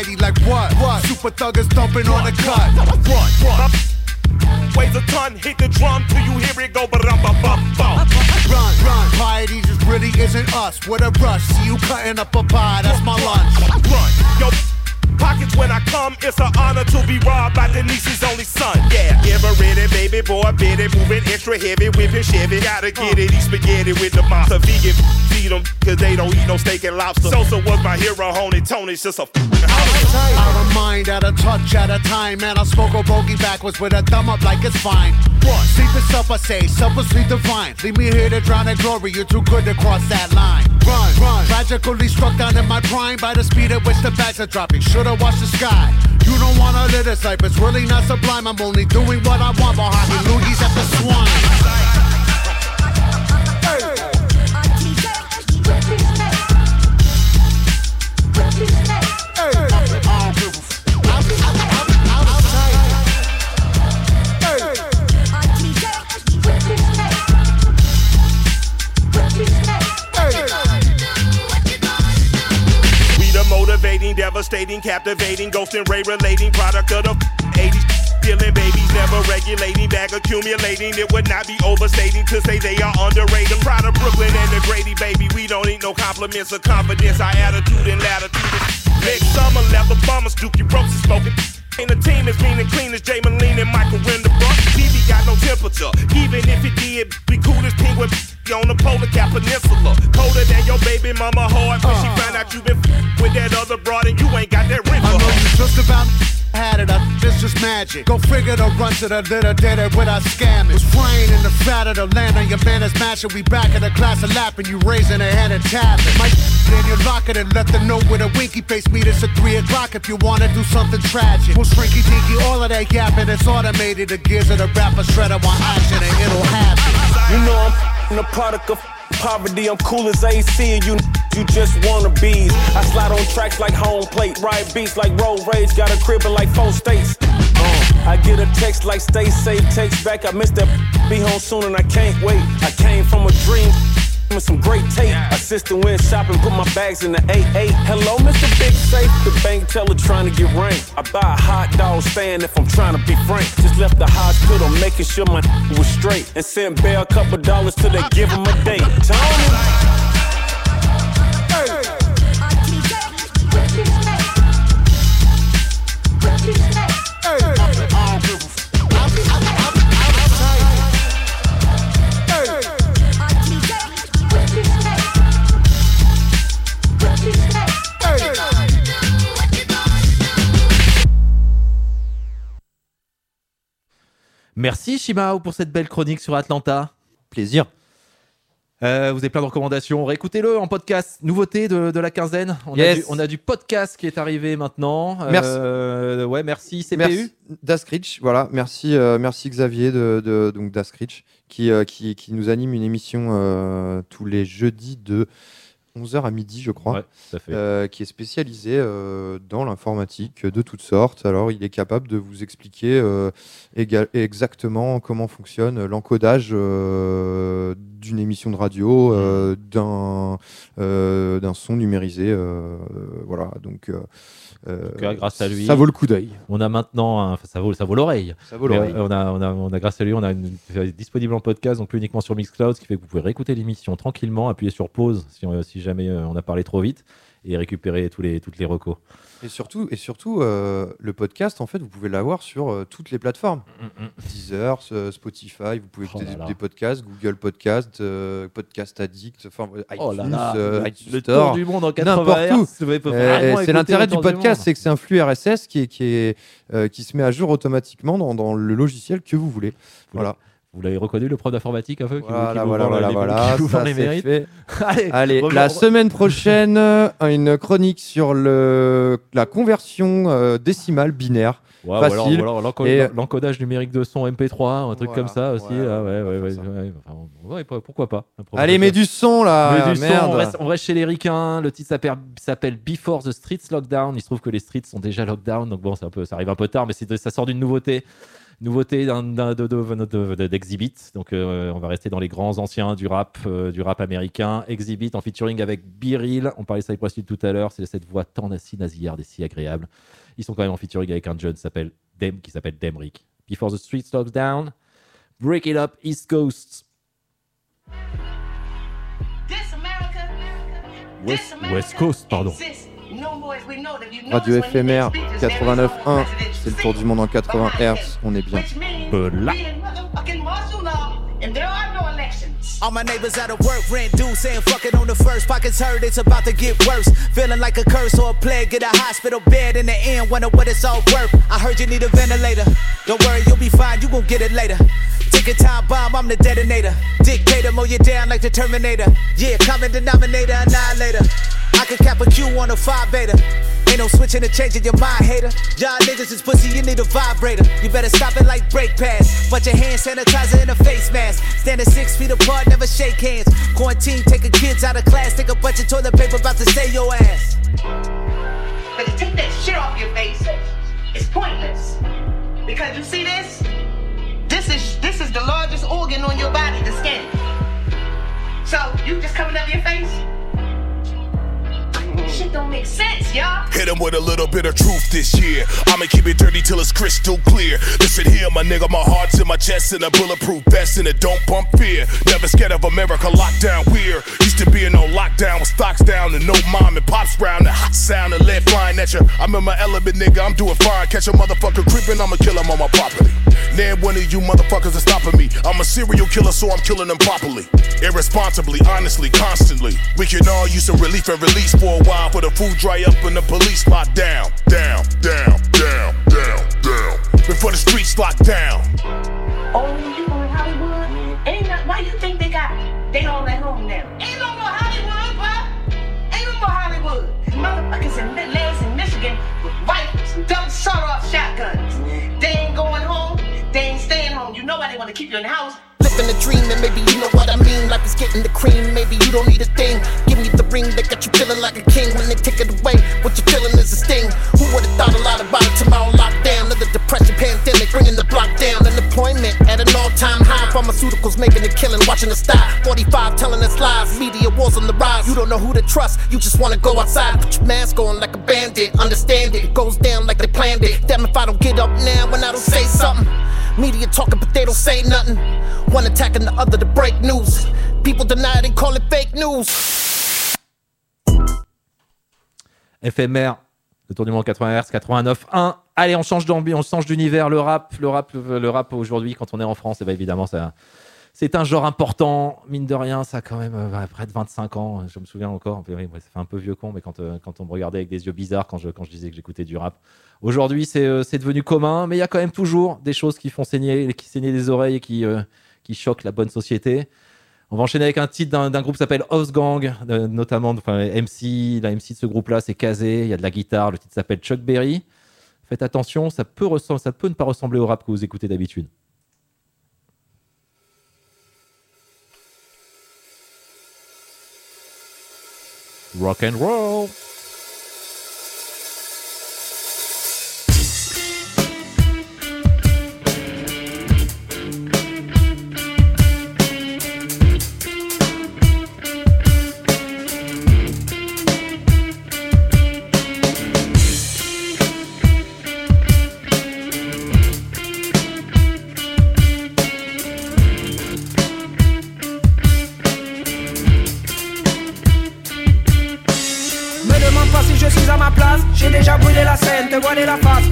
anxiety like what? What? Super thuggers dumping on the cut. Run, run. Weighs a ton, hit the drum till you hear it go ba dum ba bum bum. Run, run. Piety just really isn't us. With a rush, see you cutting up a pie, that's my lunch. Run, yo. Pockets when I come, it's an honor to be robbed by Denise's only son. Yeah, give her it, baby boy, bit it, moving extra heavy, whipping Chevy. Gotta get it, eat spaghetti with the monster. Vegan, feed them, cause they don't eat no steak and lobster. Sosa was my hero, Honey Tony's just a Out of mind, at a touch at a time. And I smoke a bogey backwards with a thumb up like it's fine. Run, sleep is self, I say, selflessly divine. Leave me here to drown in glory, you're too good to cross that line. Run, run, tragically struck down in my prime by the speed at which the bags are dropping. Should've watched the sky. You don't wanna live this life, it's really not sublime. I'm only doing what I want behind me. Loogies at the swine. We devastating, captivating, ghost and ray relating product of the 80s. Killing babies, never regulating, bag accumulating. It would not be overstating to say they are underrated. Proud of Brooklyn and the Grady, baby. We don't need no compliments or confidence. Our attitude and latitude is summer. Leather bombers, Dookie Ropes is smoking. Ain't a team as mean and clean as Jay Moline and Michael Renderbrook. TV got no temperature. Even if it did, be cool as penguin on the polar cap peninsula. Colder than your baby mama heart when she uh. found out you been with that other broad and you ain't got that ring I know you just about had it, I, it's just magic. Go figure the run to the little did it without scamming. Was flying in the fat of the land on your man is mashing. We back in the class of lapping, you raising a hand and tapping. My in your locker and let them know with a winky face meet us at 3 o'clock if you wanna do something tragic. We'll shrinky dinky, all of that yapping, it's automated. The gears of the rapper shredder want action and it'll happen. You know I'm a product of poverty. I'm cool as AC, and you you just wanna bees. I slide on tracks like home plate, ride beats like road rage. Got a crib in like four states. Uh, I get a text like stay safe, text back. I missed that. Be home soon and I can't wait. I came from a dream. With some great tape. Assistant went shopping, put my bags in the 8-8. Hello, Mr. Big Safe. The bank teller trying to get ranked. I buy a hot dog stand if I'm trying to be frank. Just left the hospital, making sure my was straight. And sent Bear a couple dollars till they give him a date. Tony. Merci Shimao pour cette belle chronique sur Atlanta. Plaisir. Euh, vous avez plein de recommandations. Réécoutez-le en podcast. Nouveauté de, de la quinzaine. On, a du, on a du podcast qui est arrivé maintenant. Merci. Euh, ouais, merci CPU. Merci Daskrich, voilà, merci, euh, merci Xavier de, de donc Daskrich qui, qui, qui nous anime une émission tous les jeudis de 11h à midi, je crois, Ouais, fait. euh, qui est spécialisé euh, dans l'informatique de toutes sortes. Alors, il est capable de vous expliquer euh, exactement comment fonctionne l'encodage d'une émission de radio, euh, d'un son numérisé. voilà, donc. Euh, euh, cas, grâce à lui, ça vaut le coup d'œil. On a maintenant, un- ça vaut, ça vaut l'oreille. Ça vaut l'oreille. euh, On a, on a, on a, grâce à lui, on a une, disponible en podcast, donc plus uniquement sur Mixcloud, ce qui fait que vous pouvez réécouter l'émission tranquillement, appuyer sur pause si, si jamais euh, on a parlé trop vite et récupérer tous les, toutes les recos. Et surtout, et surtout euh, le podcast, en fait, vous pouvez l'avoir sur euh, toutes les plateformes. Deezer, euh, Spotify, vous pouvez écouter Mm, Oh là des, podcasts, Google Podcast, euh, Podcast Addict, enfin iTunes, Oh là là, euh, le- iTunes le Store, tour du monde en 80 n'importe où. Hz, vous pouvez Euh, vraiment et écouter c'est l'intérêt du podcast, c'est que c'est un flux RSS qui, est, qui, est, euh, qui se met à jour automatiquement dans, dans le logiciel que vous voulez. Voilà. Vous l'avez reconnu, le prof d'informatique un peu qui Voilà, voilà, voilà, les- voilà, ça, les c'est mérites. fait. Allez, Allez, revenons- la semaine prochaine, euh, une chronique sur le, la conversion euh, décimale binaire. Ouais, ou alors- facile. ou alors l'enco- Et- l'encodage numérique de son MP3, un truc Voilà, comme ça aussi. ouais, ah ouais, ouais, ouais, ouais, enfin, ouais, pas- pourquoi pas. un Allez, de mets du son là. Du son, on, reste, on reste chez les ricains. Le titre s'appelle- s'appelle Before the Streets Lockdown. Il se trouve que les streets sont déjà lockdown, donc bon, c'est un peu, ça arrive un peu tard, mais c'est ça sort d'une nouveauté Nouveauté d'un- d'un- de- de- de- de- d'Exhibit. Donc, euh, on va rester dans les grands anciens du rap, euh, du rap américain. Exhibit en featuring avec Biril. On parlait de Cypress Hill tout à l'heure. C'est cette voix tant si nasillarde et si agréable. Ils sont quand même en featuring avec un jeune qui s'appelle Dem, qui s'appelle Demrick. Before the street stops down, break it up, East Coast. West, West Coast, pardon. Radio éphémère 89.1, c'est le tour du monde en 80 Hz, on est bien. là. And there are no elections. All my neighbors out of work, rent due, saying fuck it on the first. Pockets hurt, it's about to get worse. Feeling like a curse or a plague. Get a hospital bed in the end, wonder what it's all worth. I heard you need a ventilator. Don't worry, you'll be fine, you gon' get it later. Ticket time bomb, I'm the detonator. Dictator, mow you down like the Terminator. Yeah, common denominator, annihilator. I could cap a Q on a 5 beta. Ain't no switching or changing your mind, hater. Y'all niggas is pussy, you need a vibrator. You better stop it like brake pads. But your hand sanitizer in a face mask. Standing six feet apart, never shake hands. Quarantine, taking kids out of class. Take a bunch of toilet paper, about to say your ass. But to take that shit off your face is pointless. Because you see this? This is this is the largest organ on your body, the skin. So you just covering up your face? Shit don't make sense, y'all. Hit him with a little bit of truth this year. I'ma keep it dirty till it's crystal clear. Listen here, my nigga, my heart's in my chest and a bulletproof vest and it don't bump fear. Never scared of America, lockdown weird. Used to be in no lockdown with stocks down and no mom and pops round. The hot sound and lead flying at you. I'm in my element, nigga, I'm doing fine. Catch a motherfucker creeping, I'ma kill him on my property. Name one of you motherfuckers is stopping me. I'm a serial killer, so I'm killing them properly. Irresponsibly, honestly, constantly. We can all use some relief and release for a while for the food dry up and the police lock down, down, down, down, down, down. Before the streets lock down. Oh, you go in Hollywood? Ain't not, why you think they got they all at home now? Ain't no more Hollywood, bruh. Ain't no more Hollywood. Motherfuckers in Midlands and Michigan with rifles, double sawed-off shotguns. They ain't going home. They ain't staying home. You know why they want to keep you in the house? Living a dream, and maybe you know what I mean. Life is getting the cream, maybe you don't need a thing. Give me the ring that watching the stop. 45 telling us lies, media wars on the rise. You don't know who to trust, you just wanna go outside. Put your mask on like a bandit, understand it. Goes down like they planned it. Damn if I don't get up now when I don't say something. Media talking, but they don't say nothing. One attacking the other to break news. People deny it and call it fake news. FMR, le tour du monde 80 Hz, 89.1. Allez, on change d'ambiance, on change d'univers. Le rap, le rap, le rap aujourd'hui, quand on est en France, et ben évidemment, ça, c'est un genre important. Mine de rien, ça a quand même euh, près de 25 ans. Je me souviens encore. Oui, ça fait un peu vieux con, mais quand, euh, quand on me regardait avec des yeux bizarres quand je, quand je disais que j'écoutais du rap. Aujourd'hui, c'est euh, c'est devenu commun, mais il y a quand même toujours des choses qui font saigner, qui saignent les oreilles et qui, qui choquent la bonne société. On va enchaîner avec un titre d'un groupe qui s'appelle House Gang, euh, notamment enfin, MC. La MC de ce groupe-là, c'est Kazé. Il y a de la guitare. Le titre s'appelle Chuck Berry. Faites attention, ça peut, ça peut ne pas ressembler au rap que vous écoutez d'habitude. Rock and roll.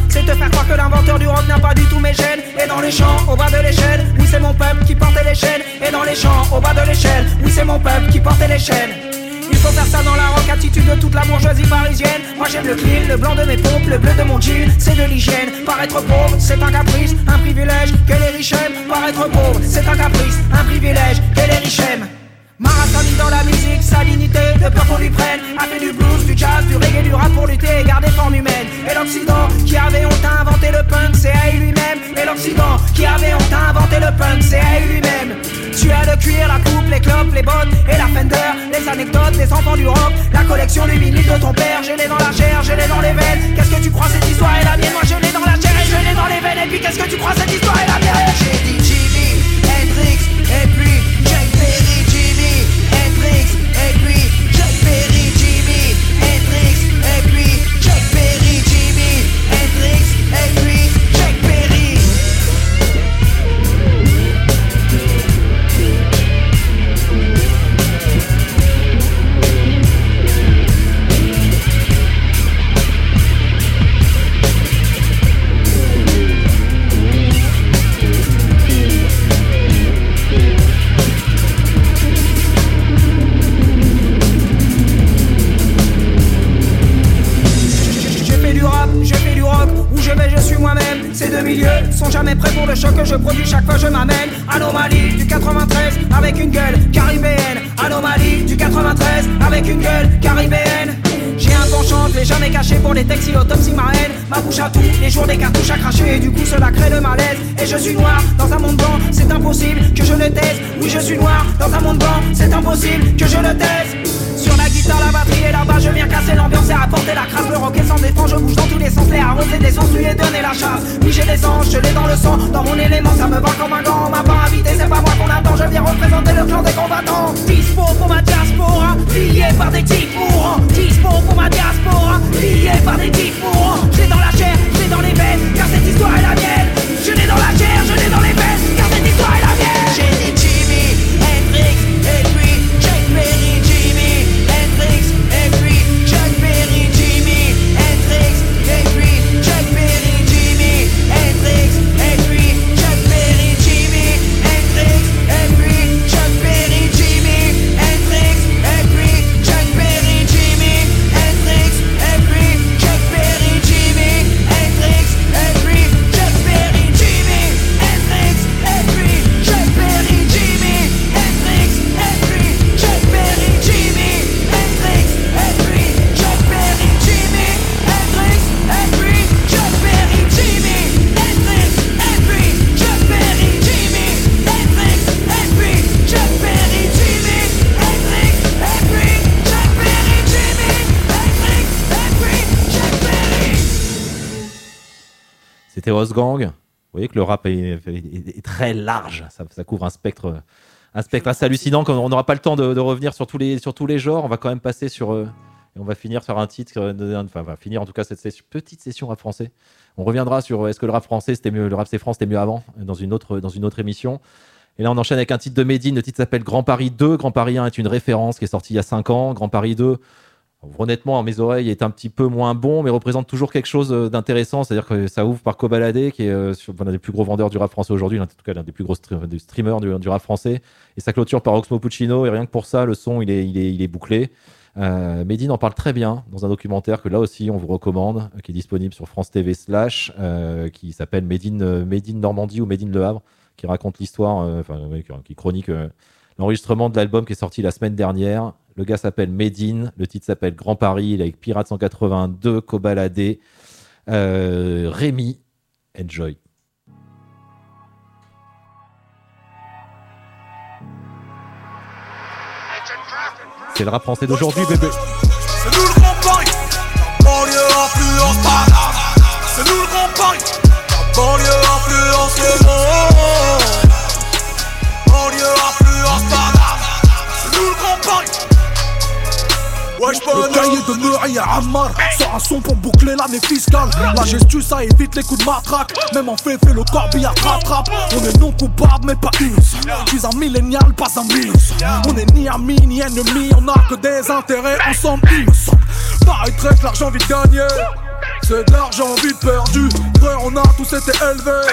C'est te faire croire que l'inventeur du rock n'a pas du tout mes gènes. Et dans les champs, au bas de l'échelle, oui c'est mon peuple qui portait les chaînes. Et dans les champs, au bas de l'échelle, oui c'est mon peuple qui portait les chaînes. Il faut faire ça dans la rock attitude de toute la bourgeoisie parisienne. Moi j'aime le clean, le blanc de mes pompes, le bleu de mon jean, c'est de l'hygiène. Paraître pauvre, c'est un caprice, un privilège que les riches aiment. Paraître pauvre, c'est un caprice, un privilège que les riches aiment. Mis dans la musique sa dignité, de peur qu'on lui prenne. A fait du blues, du jazz, du reggae, du rap pour lutter et garder forme humaine. Et l'Occident, qui avait honte à inventer le punk, c'est à lui-même Et l'Occident, qui avait honte à inventer le punk, c'est à lui-même Tu as le cuir, la coupe, les clopes, les bottes et la fender Les anecdotes, les enfants du rock, la collection vinyle de ton père Je l'ai dans la chair, je l'ai dans les veines. Qu'est-ce que tu crois cette histoire est la mienne? Moi je l'ai dans la chair et je l'ai dans les veines. Et puis qu'est-ce que tu crois cette histoire est milieux choc que je produis chaque fois je m'amène. Anomalie du 93 avec une gueule caribéenne. Anomalie du 93 avec une gueule caribéenne. J'ai un penchant, je l'ai jamais caché pour les textes, autopsie ma haine. Ma bouche à tout, les jours des cartouches à cracher, et du coup cela crée le malaise. Et je suis noir dans un monde blanc, c'est impossible que je le taise. Oui, je suis noir dans un monde blanc, c'est impossible que je le taise. Sur la guitare, la batterie et là-bas, je viens casser l'ambiance et apporter la crasse. Le rock est sans défense, je bouge dans tous les sens, les arroser des sens, lui ai donné la chasse. J'ai des anges, je l'ai dans le sang, dans mon élément, ça me va comme un gant. On m'a pas invité, c'est pas moi qu'on attend, je viens représenter le clan des combattants. Dispo pour ma diaspora, lié par des types mourants. Dispo pour ma diaspora, lié par des types mourants. Je l'ai dans la chair, je l'ai dans les veines, car cette histoire est la mienne. Je l'ai dans la chair, je l'ai dans les veines, C'était Osgang. Vous voyez que le rap est, très large. Ça, couvre un spectre, un spectre assez hallucinant. On n'aura pas le temps de, revenir sur tous, les, sur tous les genres. On va quand même passer sur. euh, on va finir sur un titre. euh, Enfin, on va finir en tout cas cette petite session rap français. On reviendra sur euh, est-ce que le rap français c'était mieux, le rap c'est France c'était mieux avant dans une autre, dans une autre émission. Et là, on enchaîne avec un titre de Medine. Le titre s'appelle Grand Paris 2. Grand Paris 1 est une référence qui est sortie il y a 5 ans. Grand Paris 2, honnêtement, mes oreilles, est un petit peu moins bon, mais représente toujours quelque chose euh, d'intéressant. C'est-à-dire que ça ouvre par Kobalade, qui est euh, l'un des plus gros vendeurs du rap français aujourd'hui, en tout cas l'un des plus gros streamers du, rap français. Et ça clôture par Oxmo Puccino. Et rien que pour ça, le son, il est, bouclé. Euh, Medine en parle très bien dans un documentaire que là aussi on vous recommande, euh, qui est disponible sur France TV slash, qui s'appelle Medine, Medine Normandie ou Medine Le Havre, qui raconte l'histoire, enfin qui- chronique l'enregistrement de l'album qui est sorti la semaine dernière. Le gars s'appelle Medine, le titre s'appelle Grand Paris, il est avec Pirate 182, Kobalade, euh, Rémi, enjoy. C'est le rap français d'aujourd'hui, bébé. C'est nous le Grand banlieue influence. C'est nous le Grand banlieue influence Wesh, Le cahier de Murray à Ammar. Sort un son pour boucler l'année fiscale. La gestu ça évite les coups de matraque. Même en fait fait le corbillard rattrape On est non coupable mais pas innocent Je suis un millénial pas un innocent On est ni amis ni ennemis. On a que des intérêts ensemble. Semble Paraîtrait que l'argent vite gagné. C'est de l'argent vite perdu. Frère on a tous été élevés.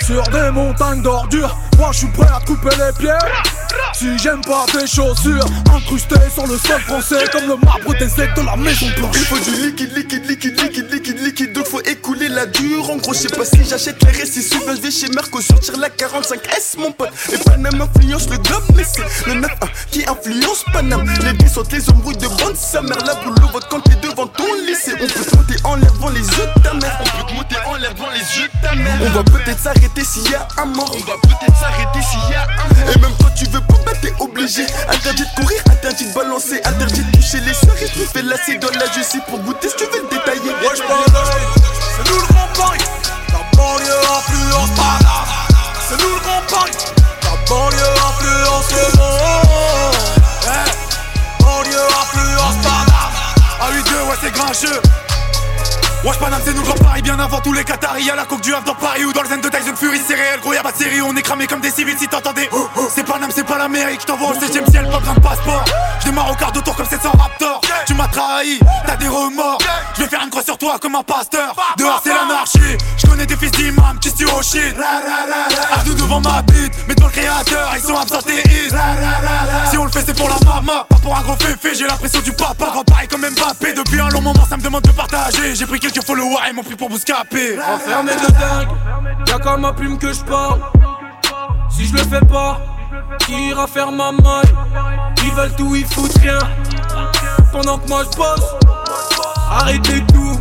Sur des montagnes d'ordures Je suis prêt à couper les pieds si j'aime pas tes chaussures incrustées sur le sol français comme le marbre des aides de la maison blanche. Il faut du liquide, liquide, liquide, liquide, liquide, liquide. Donc faut écouler la dure. En gros, je sais pas si j'achète les récits. Souvent, je vais chez Merco sortir la 45S, mon pote. Et Paname influence le globe, mais c'est le 9-1 qui influence Paname. Les dés sautent, les embrouilles de bande, sa mère. La boule vote quand t'es devant ton lycée. On peut te monter en l'air les yeux de ta mère. On peut te monter en l'air devant les yeux de ta mère. On va peut-être s'arrêter s'il y a un mort. On va peut-être s'arrêter s'il y a un. Et même quand tu veux pas, bah t'es obligé. Interdit de courir, interdit de balancer, interdit de toucher les soeurs. Et tu fais lasser dans la justice pour goûter si tu veux le détailler. Wesh, C'est nous le Grand Paris, la banlieue influence Paname. C'est nous le Grand Paris, la banlieue influence le monde. Eh, banlieue influence Paname. Ah 8 2 ouais c'est grincheux Wesh Paname c'est nous le grand Paris bien avant tous les Qataris. Y'a la coque du Havre dans Paris ou dans le zen de Tyson Fury C'est réel gros y'a pas de série. On est cramé comme des civils si t'entendais. C'est Paname c'est pas l'Amérique je t'envoie au 7ème ciel pas besoin de passeport. Je démarre au quart de tour comme 700 Raptor. Tu m'as trahi t'as des remords. Je vais faire une croix sur toi comme un pasteur. Dehors c'est l'anarchie. Je connais des fils d'imam qui se tuent au shit Ardoux devant ma bite mais devant le créateur ils sont absentéistes Si on le fait c'est pour la mama Pas pour un gros féfé. J'ai l'impression du papa Grand Paris comme Mbappé. Depuis un long moment ça me demande de partager. J'ai pris quelques qu'il faut le why, mon plus pour. Enfermé de dingue, y'a qu'à ma plume que je parle. Si je le fais pas, qui ira faire ma maille? Ils veulent tout, ils foutent rien. Pendant que moi je bosse, arrêtez tout,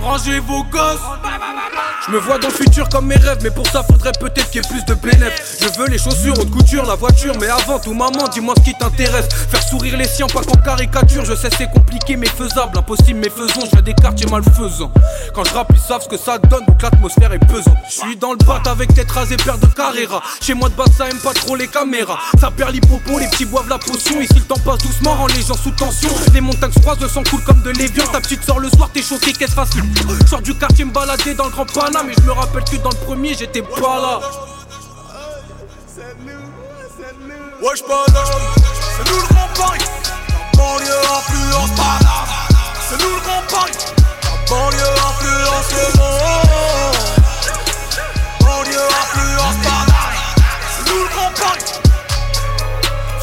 rangez vos gosses. Je me vois dans le futur comme mes rêves, mais pour ça faudrait peut-être qu'il y ait plus de bénéfices. Je veux les chaussures, haute couture, la voiture, mais avant tout, maman, dis-moi ce qui t'intéresse. Faire sourire les siens, pas qu'en caricature. Je sais c'est compliqué, mais faisable, impossible, mais faisons. Je des quartiers malfaisants. Quand je rappe, ils savent ce que ça donne, donc l'atmosphère est pesante. Je suis dans le bat avec tête rasée, paire de Carrera. Chez moi de base, ça aime pas trop les caméras. Ça perd l'hippopon, les petits boivent la potion. Ici, le temps passe doucement, rend les gens sous tension. Les montagnes se croisent, le sang coule comme de l'évian. Ta petite sort le soir, t'es choqué, sors du quartier, me balader dans le grand Paname, mais je me rappelle que dans le premier, j'étais pas là. Wesh Paname, c'est nous le grand Paris. La banlieue influence Paname. C'est nous le grand. La banlieue influence le.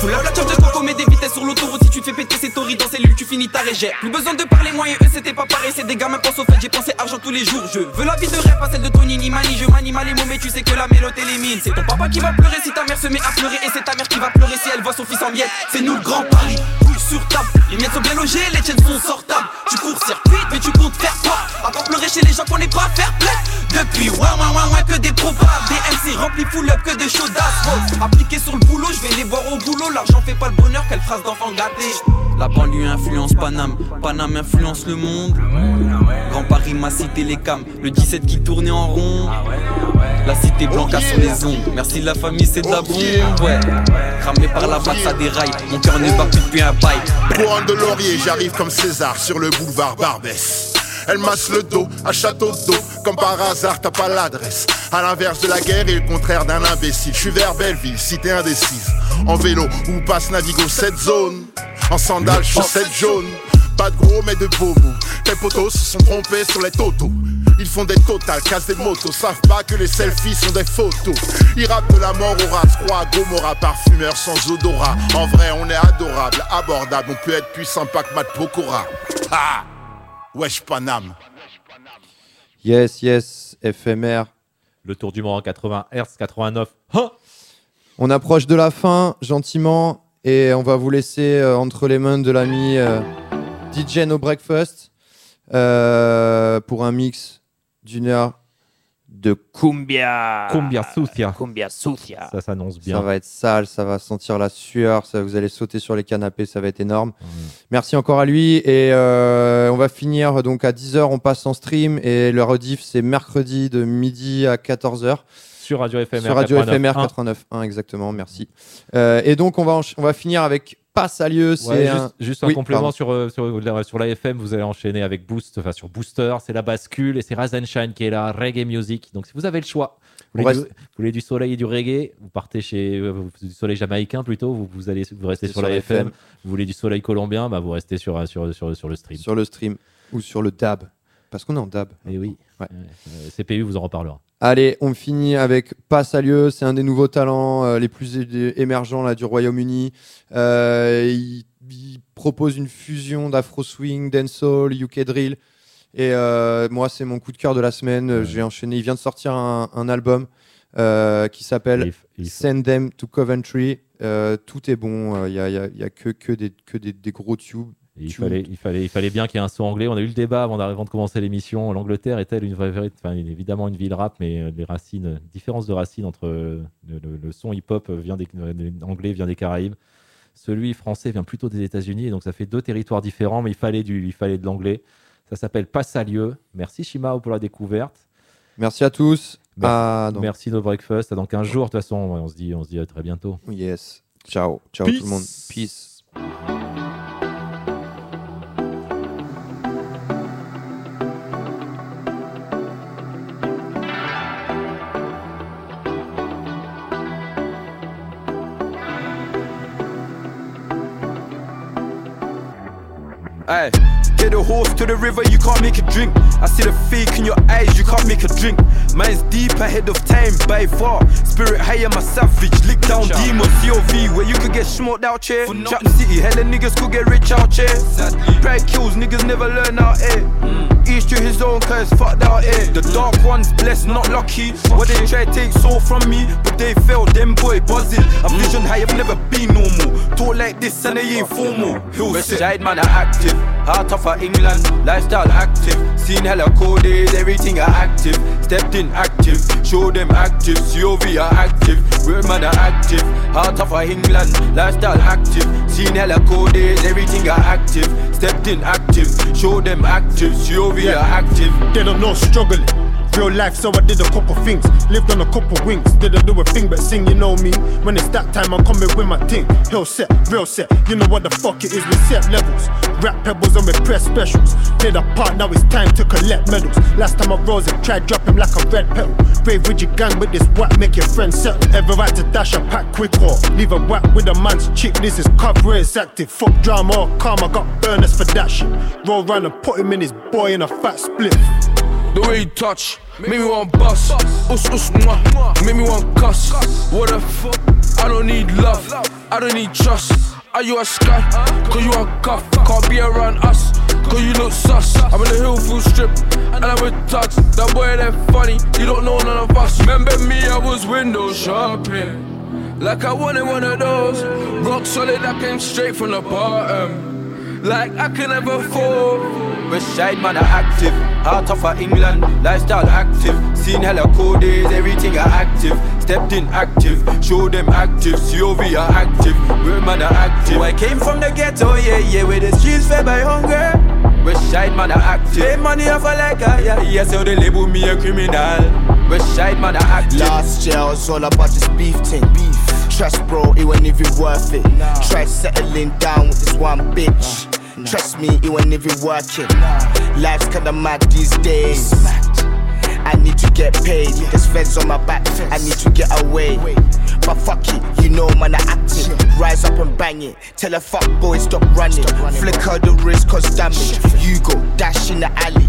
La voiture de coco, met des vitesses sur l'autoroute. Si tu te fais péter ces tories dans cellule, tu finis ta régère. Plus besoin de parler, moi et eux, c'était pas pareil. C'est des gamins, pense au fait, j'ai pensé argent tous les jours. Je veux la vie de rêve, pas celle de Tony ni Mani. Je manie mal les mots, mais tu sais que la mélodie les mine. C'est ton papa qui va pleurer si ta mère se met à pleurer. Et c'est ta mère qui va pleurer si elle voit son fils en miettes. C'est nous le grand Paris, couille sur table. Les miettes sont bien logées, les tiennes sont sortables. Tu cours circuit, mais tu comptes faire quoi? À part pleurer chez les gens qu'on n'est pas fair play. Depuis ouais, ouais, ouais, ouais, que des probables. Des MC remplis full up, que des chaudasses. Appliqué sur le boulot, je vais les voir au boulot. L'argent fait pas le bonheur, quelle phrase d'enfant gâté. La banlieue influence Paname, Paname influence le monde. Grand Paris m'a cité les cams, le 17 qui tournait en rond. La cité blanca sur les ondes. Merci la famille, c'est de la bombe, ouais. Cramé par la batte, ça déraille. Mon cœur ne bat plus depuis un bail. Couronne de laurier, j'arrive comme César sur le boulevard Barbès. Elle masse le dos à château d'eau, comme par hasard t'as pas l'adresse. À l'inverse de la guerre et le contraire d'un imbécile. Je suis vers Belleville, cité indécise. En vélo où passe Navigo cette zone. En sandales, chaussettes jaunes. Pas de gros mais de beaux mots. Tes potos se sont trompés sur les totos. Ils font des totales, cassent des motos, savent pas que les selfies sont des photos. Ils rappent de la mort au rat, croix à Gomorrah, parfumeur sans odorat. En vrai, on est adorable, abordable, on peut être que Matt Pokora. Ah Wesh Paname. Yes, yes, FMR. Le tour du monde en 80 Hz, 89. On approche de la fin, gentiment, et on va vous laisser euh, entre les mains de l'ami euh, DJ No Breakfast euh, pour un mix d'une heure de cumbia. Cumbia sucia. Cumbia sucia. Ça s'annonce bien. Ça va être sale, ça va sentir la sueur, ça, vous allez sauter sur les canapés, ça va être énorme. Merci encore à lui et euh, on va finir donc à 10h, on passe en stream et le rediff c'est mercredi de midi à 14h. Sur Radio FMR Sur Radio 89.1. FMR 89.1 exactement, merci. Euh, et donc on va, on va finir avec Passe à lieu, c'est Ouais, un... juste, juste un Oui, complément pardon. sur, euh, sur, la- sur la FM, vous allez enchaîner avec Boost, enfin sur Booster, c'est la bascule et c'est Rise and Shine qui est la reggae music. Donc si vous avez le choix, vous voulez, du, vous voulez du soleil et du reggae, vous partez chez euh, du soleil jamaïcain plutôt, vous, vous allez vous restez sur, sur la FM. FM. Vous voulez du soleil colombien, bah vous restez sur, euh, sur, sur, sur le stream. Sur le stream ou sur le DAB. Parce qu'on est en DAB. Et oui. Ouais. Euh, CPU vous en reparlera. Allez, on finit avec Passe à lieu. C'est un des nouveaux talents euh, les plus émergents là, du Royaume-Uni. Euh, il, il propose une fusion d'afro swing, dancehall, UK drill. Et euh, moi, c'est mon coup de cœur de la semaine. Je vais enchaîner. Il vient de sortir un, un album qui s'appelle Send Them to Coventry. Tout est bon. Il n'y a, y a- y a que, que, des, que des, des gros tubes. Et il, fallait, il, fallait, il fallait bien qu'il y ait un son anglais. On a eu le débat avant, avant de commencer l'émission. L'Angleterre est-elle une vraie, vraie- enfin, évidemment une ville rap, mais euh, les racines, euh, différence de racines entre euh, le, le- le son hip-hop vient des, des- anglais vient des Caraïbes. Celui français vient plutôt des États-Unis, donc ça fait deux territoires différents, mais il fallait, du, il fallait de l'anglais. Ça s'appelle Passe à lieu. Merci Shimao pour la découverte. Merci à tous. Merci, Ah, merci No Breakfast. À dans 15 jours, de toute façon, on se dit, on se dit à très bientôt. Yes. Ciao. Ciao Peace. tout le monde. Peace. Hey, Get the horse to the river, you can't make a drink. I see the fake in your eyes, you can't make a drink. Mine's deep ahead of time by far. Spirit higher, my savage. Lick down demons, COV, where you could get smoked out here. Trap city, hella niggas could get rich out here. Pride kills, niggas never learn out here. Mm. Each to his own, cause fucked out here. The dark ones blessed, not lucky. What they try to take soul from me, but they failed. Them boy buzzing. A mm. vision high, I've never been normal. Talk like this and they ain't formal. West side man are active. Heart of a England, lifestyle active. Seen hella coded, everything are active. Stepped in active, show them active. COV are active, real man are active. Heart of a England, lifestyle active. Seen hella coded, everything are active. Stepped in active, show them active. COV are active. They don't know struggling. Real life, so I did a couple things. Lived on a couple wings. Didn't do a thing but sing, you know me. When it's that time, I'm coming with my thing. Hill set, real set. You know what the fuck it is, we set levels. Rap pebbles and we press specials. Played a part, now it's time to collect medals. Last time I rose it, tried drop him like a red petal. Brave with your gang with this whack, make your friends settle. Ever right to dash a pack quick or leave a whack with a man's chick. This is cover, it's active. Fuck drama calm, I got burners for that shit. Roll round and put him in his boy in a fat split. The way you touch, make me want bust. Us, us, mwah, make me want cuss. What the fuck? I don't need love, I don't need trust. Are you a sky? Cause you a cuff. Can't be around us, cause you look sus. I'm in the hill full strip, and I'm with tugs. That boy, that funny, you don't know none of us. Remember me, I was window shopping. Like I wanted one of those. Rock solid, I came straight from the bottom. Like I can never fall. West side man are active, heart of a England, lifestyle active. Seen hella coded, everything are active. Stepped in active, show them active. COV are active, real man are active. I came from the ghetto, yeah, yeah, where the streets fed by hunger. West side man are active. Pay money off a like a yeah, yeah, so they label me a criminal. West side man are active. Last year I was all about this beef thing. Beef. Trust bro, it wasn't even worth it. Try settling down with this one bitch. Trust me, it wasn't even working. Life's kinda mad these days. I need to get paid. There's feds on my back. I need to get away. But fuck it, you know man I acting. Rise up and bang it. Tell a fuck boy stop running. Flicker the wrist cause damage. You go dash in the alley.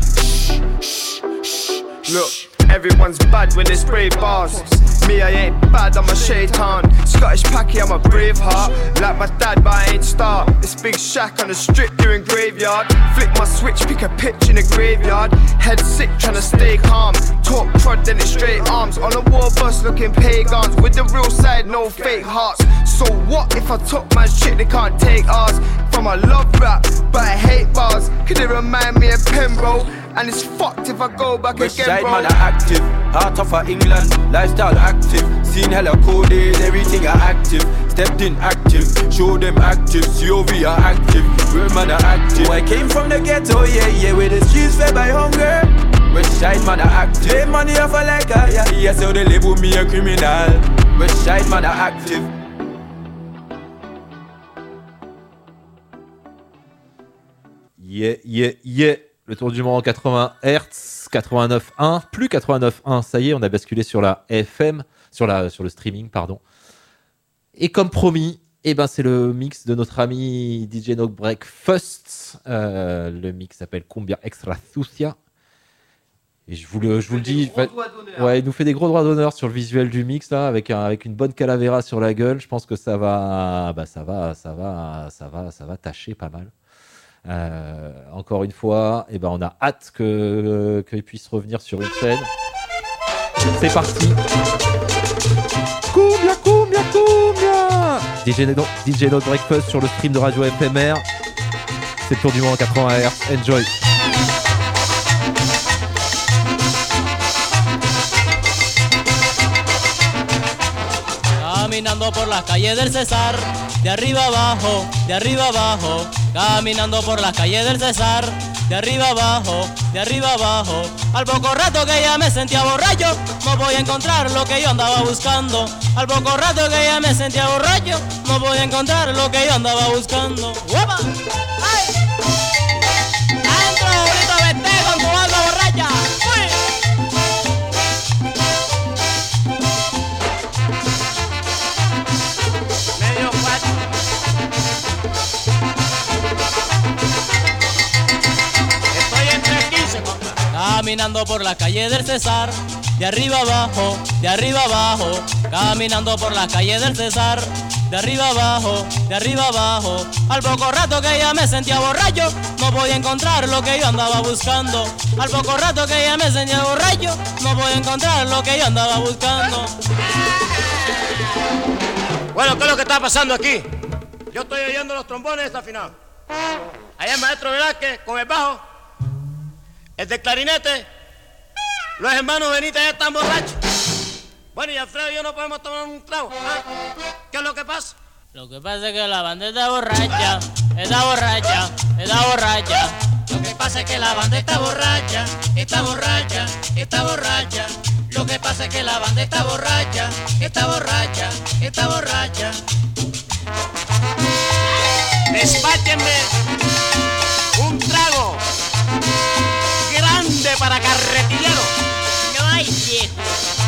Look, everyone's bad when they spray bars. Me, I ain't bad, I'm a shaitan. Scottish packy, I'm a brave heart. Like my dad, but I ain't star. This big shack on the strip during graveyard. Flick my switch, pick a pitch in the graveyard. Head sick, tryna stay calm. Talk crud, then it's straight arms. On a war bus looking pagans. With the real side, no fake hearts. So what if I took my shit, they can't take ours? From a love rap, but I hate bars. Could it remind me of Pembroke? And it's fucked if I go back West again, side bro. man are active, heart of England, lifestyle active. Seen hella coded, everything are active. Stepped in active, show them active. COV are active, real man are active. I came from the ghetto, yeah, yeah, where the streets fed by hunger. West side man are active. Pay money off a like a, yeah, yeah, so they label me a criminal. West side man are active. Yeah, yeah, yeah. Le tour du monde en 80 Hz, 89.1, plus 89.1. Ça y est, on a basculé sur la FM, sur, la, sur le streaming, pardon. Et comme promis, eh ben, c'est le mix de notre ami DJ No Breakfast. Euh, le mix s'appelle Cumbia Extra Sucia. Et je vous le, je vous le dis, ouais, il nous fait des gros droits d'honneur sur le visuel du mix là, avec un, avec une bonne calavera sur la gueule. Je pense que ça va, bah ça va, ça va, ça va, ça va tâcher pas mal. Euh, encore une fois, et ben on a hâte que qu'il puisse revenir sur une scène. C'est parti. Cumbia, cumbia, cumbia. DJ No, DJ No Breakfast sur le stream de Radio FMR. C'est le tour du monde en 80 Hz. Enjoy. Caminando por las calles del Cesar, de arriba abajo, de arriba abajo. Caminando por las calles del Cesar, de arriba abajo, de arriba abajo. Al poco rato que ya me sentía borracho, no voy a encontrar lo que yo andaba buscando. Al poco rato que ya me sentía borracho, no voy a encontrar lo que yo andaba buscando. Caminando por la calle del César, de arriba abajo, de arriba abajo, caminando por la calle del César, de arriba abajo, de arriba abajo. Al poco rato que ya me sentía borracho, no podía encontrar lo que yo andaba buscando. Al poco rato que ya me sentía borracho, no podía encontrar lo que yo andaba buscando. Bueno, ¿qué es lo que está pasando aquí? Yo estoy oyendo los trombones desafinados. Allá el maestro Velázquez con el bajo, el de clarinete, los hermanos Benítez ya están borrachos. Bueno, y Alfredo y yo no podemos tomar un trago. ¿ah? ¿Qué es lo que pasa? Lo que pasa es que la banda está borracha, está borracha, está borracha. Lo que pasa es que la banda está borracha, está borracha, está borracha. Lo que pasa es que la banda está borracha, está borracha, está borracha. Despáchenme para carretillero. No hay viejo.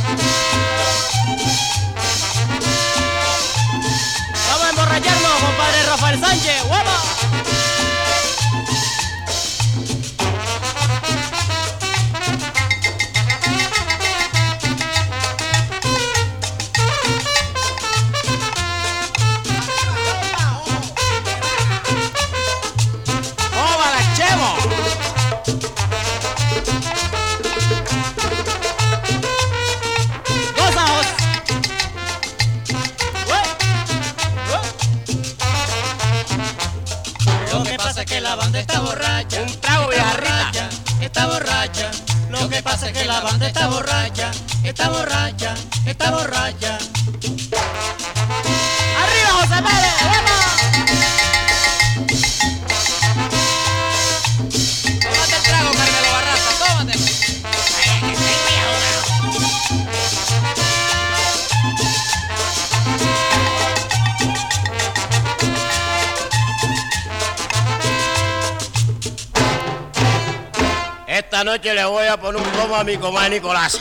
Mi comadre Nicolás.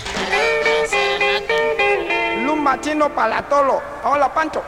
Luz machino para tolo. Hola, Pancho.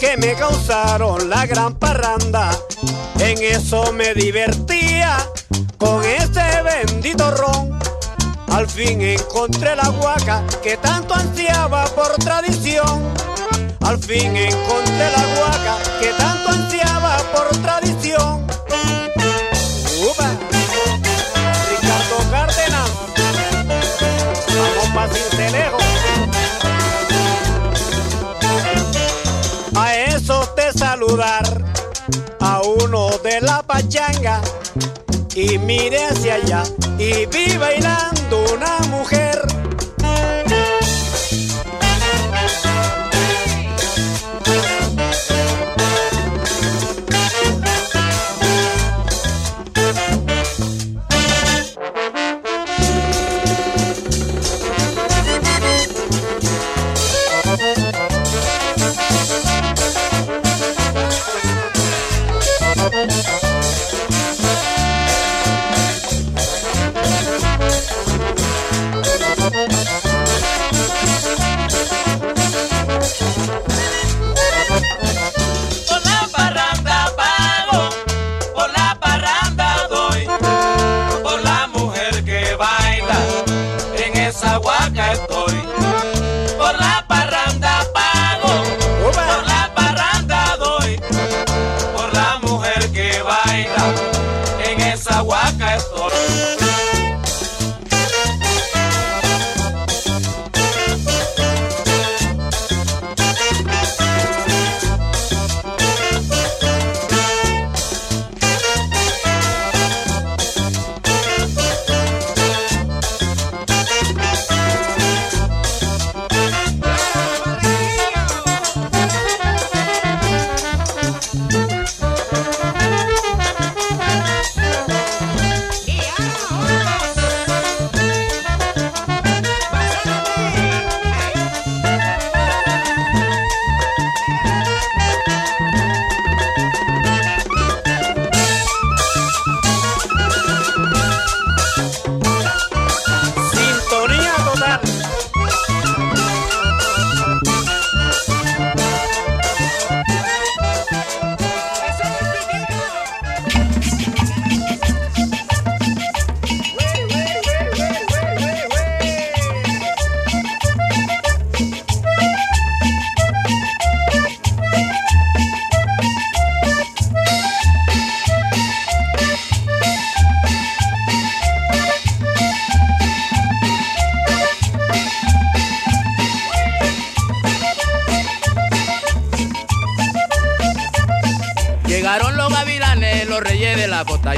Que me causaron la gran parranda. En eso me divertía con ese bendito ron. Al fin encontré la guaca que tanto ansiaba por tradición. Al fin encontré la guaca que tanto ansiaba por tradición. Y mire hacia allá y vi bailando una mujer.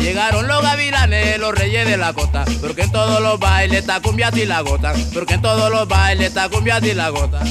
Llegaron los gavilanes, los reyes de la costa. Porque en todos los bailes está cumbia y la gota. Porque en todos los bailes está cumbia y la gota.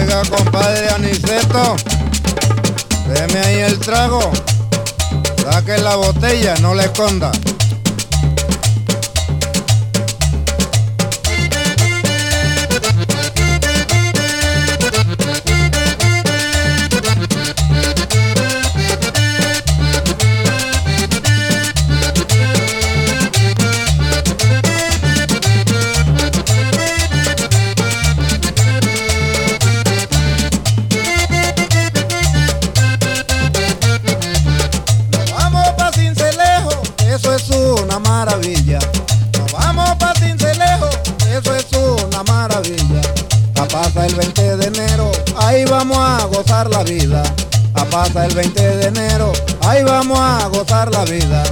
Oiga, compadre Aniceto, deme ahí el trago. Saque la botella, no la esconda. gozar la vida. A pasa el 20 de enero, ahí vamos a gozar la vida.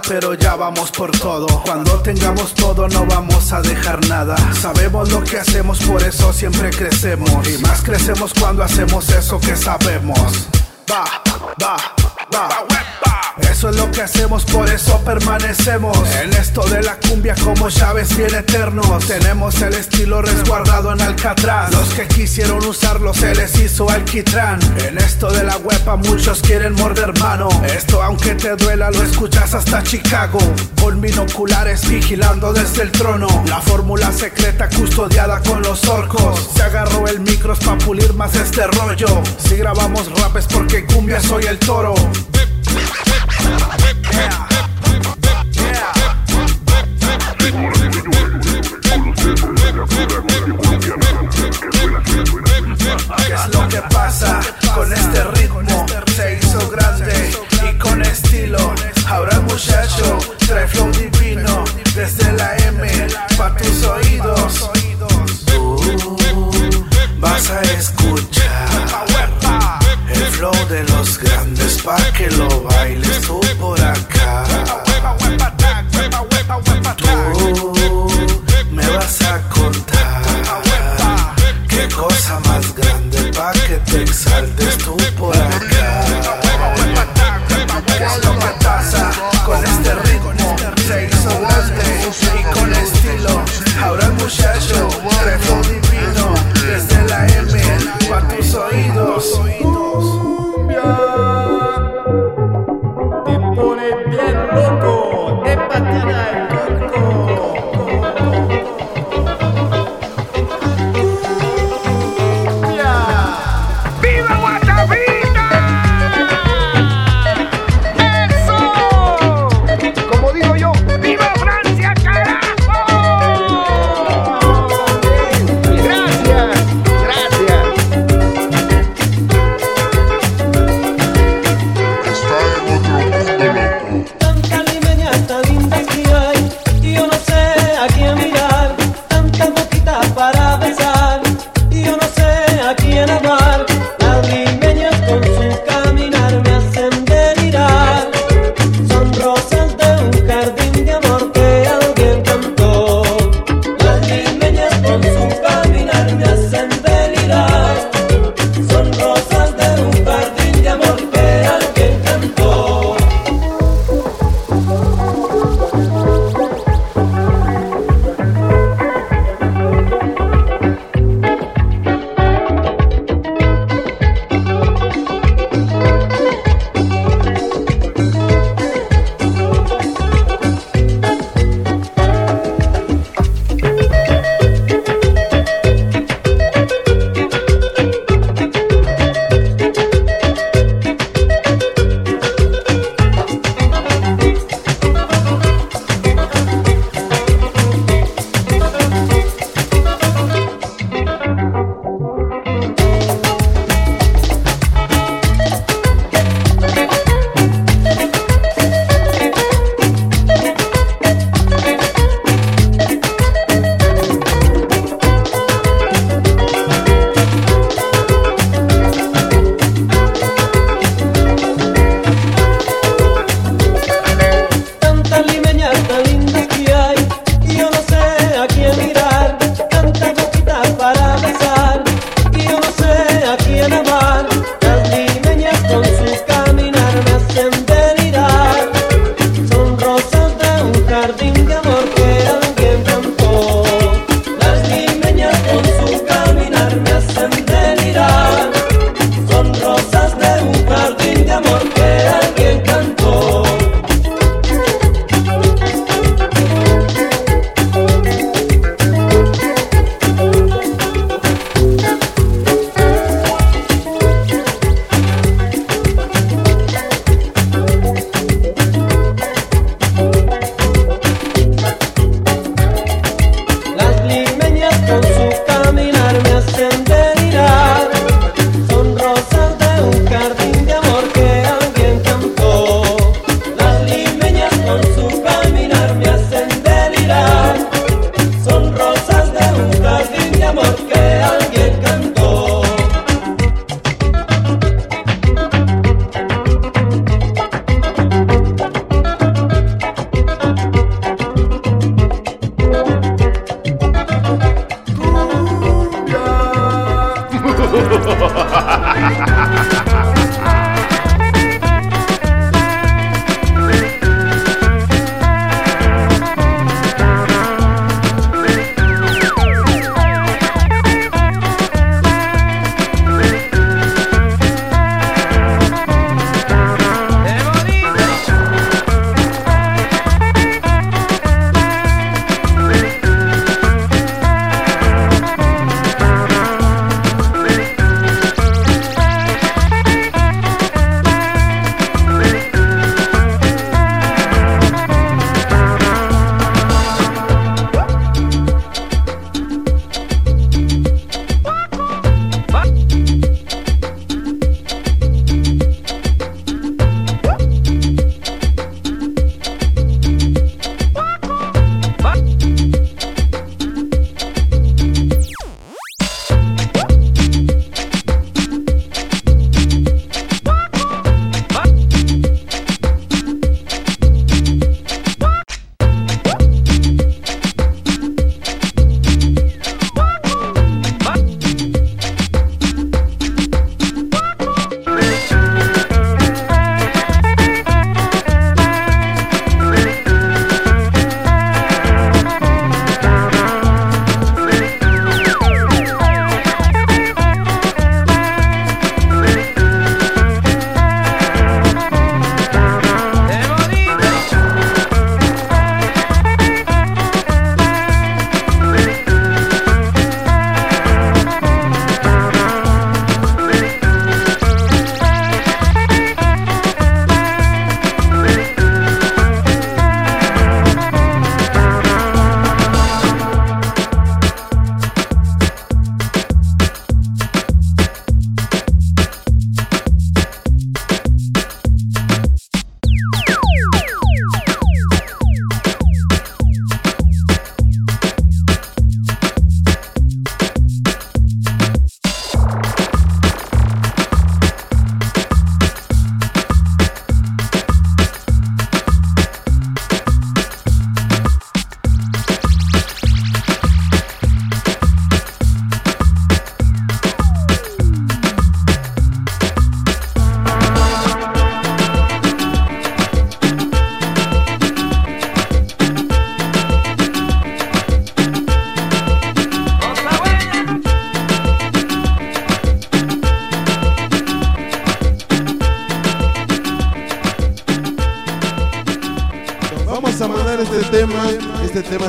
pero ya vamos por todo. Cuando tengamos todo, no vamos a dejar nada. Sabemos lo que hacemos, por eso siempre crecemos. Y más crecemos cuando hacemos eso que sabemos. Va, va, va. Eso es lo que hacemos, por eso permanecemos. En esto de la somos llaves bien eternos, tenemos el estilo resguardado en Alcatraz. Los que quisieron usarlo se les hizo alquitrán. En esto de la huepa muchos quieren morder mano. Esto aunque te duela lo escuchas hasta Chicago. Con binoculares vigilando desde el trono. La fórmula secreta custodiada con los orcos. Se agarró el micros para pulir más este rollo. Si grabamos rap es porque cumbia soy el toro.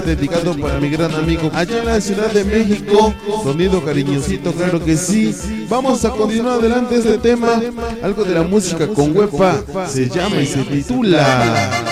Dedicado para mi gran amigo allá en la Ciudad de México, sonido cariñosito, claro que sí. Vamos a continuar adelante este tema, algo de la música con huepa, se llama y se titula.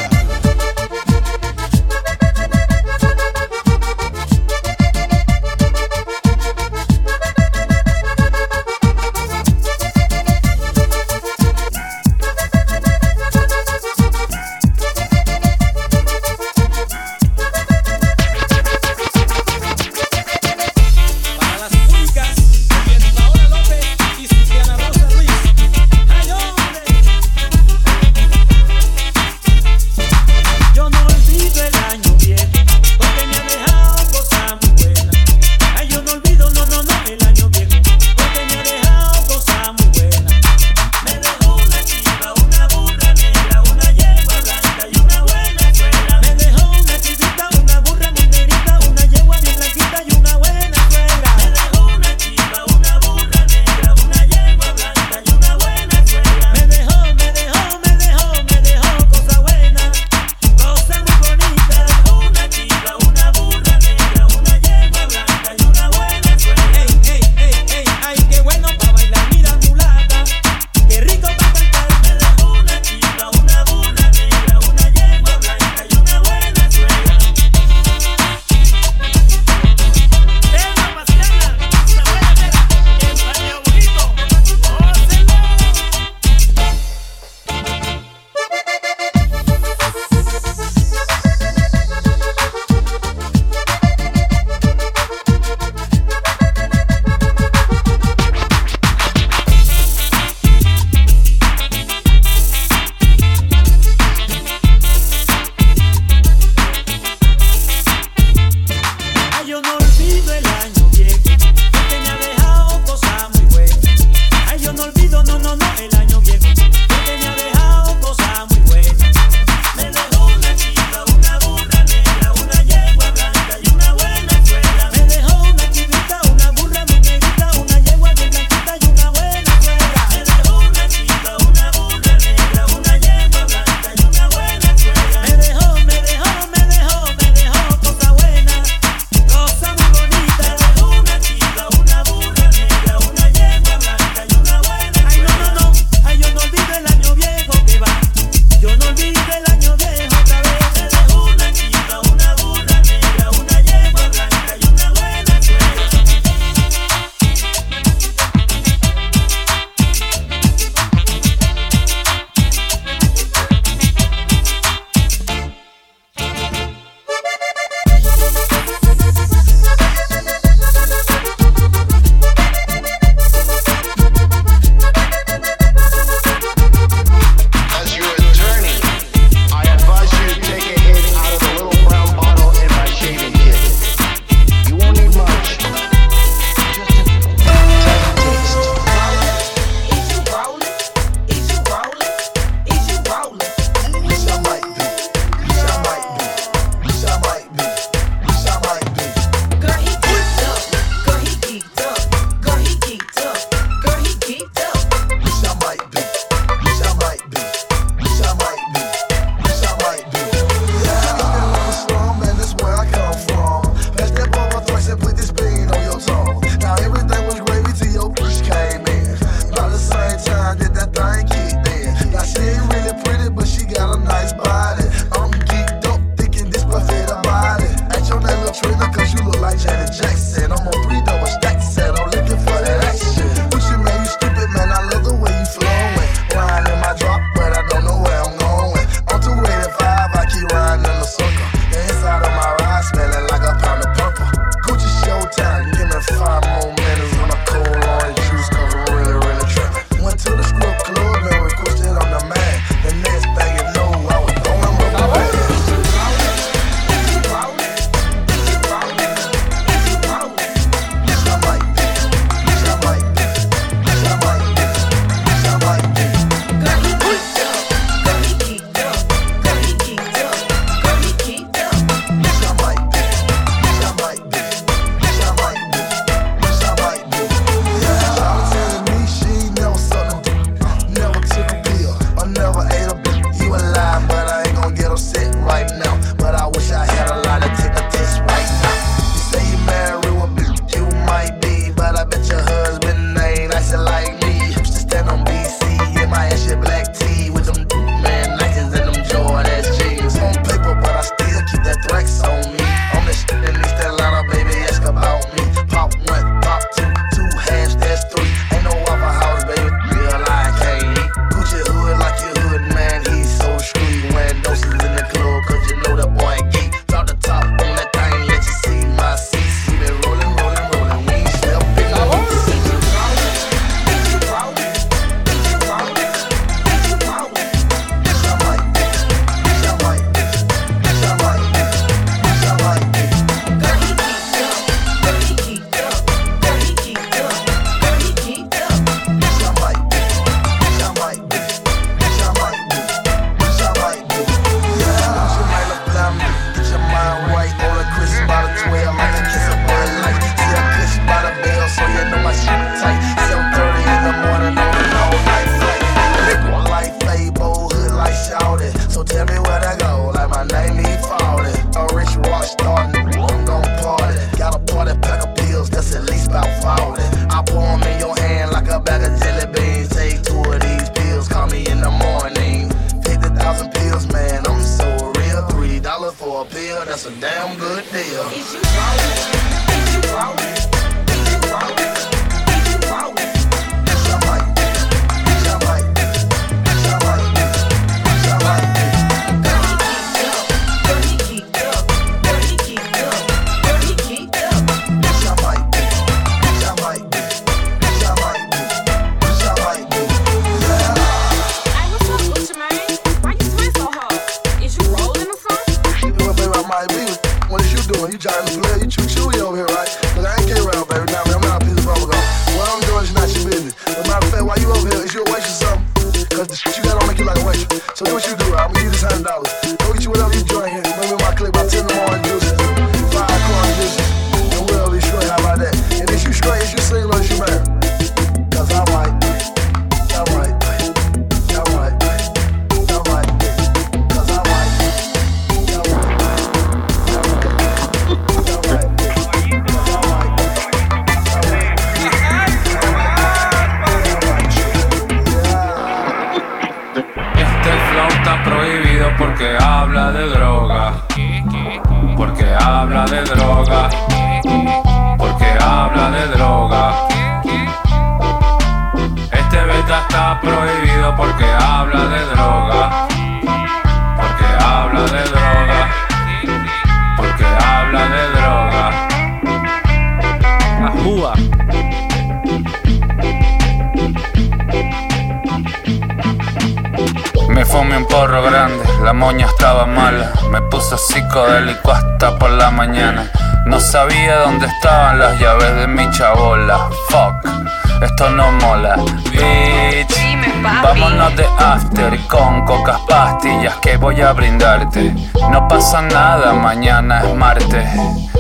pasa nada, mañana es martes.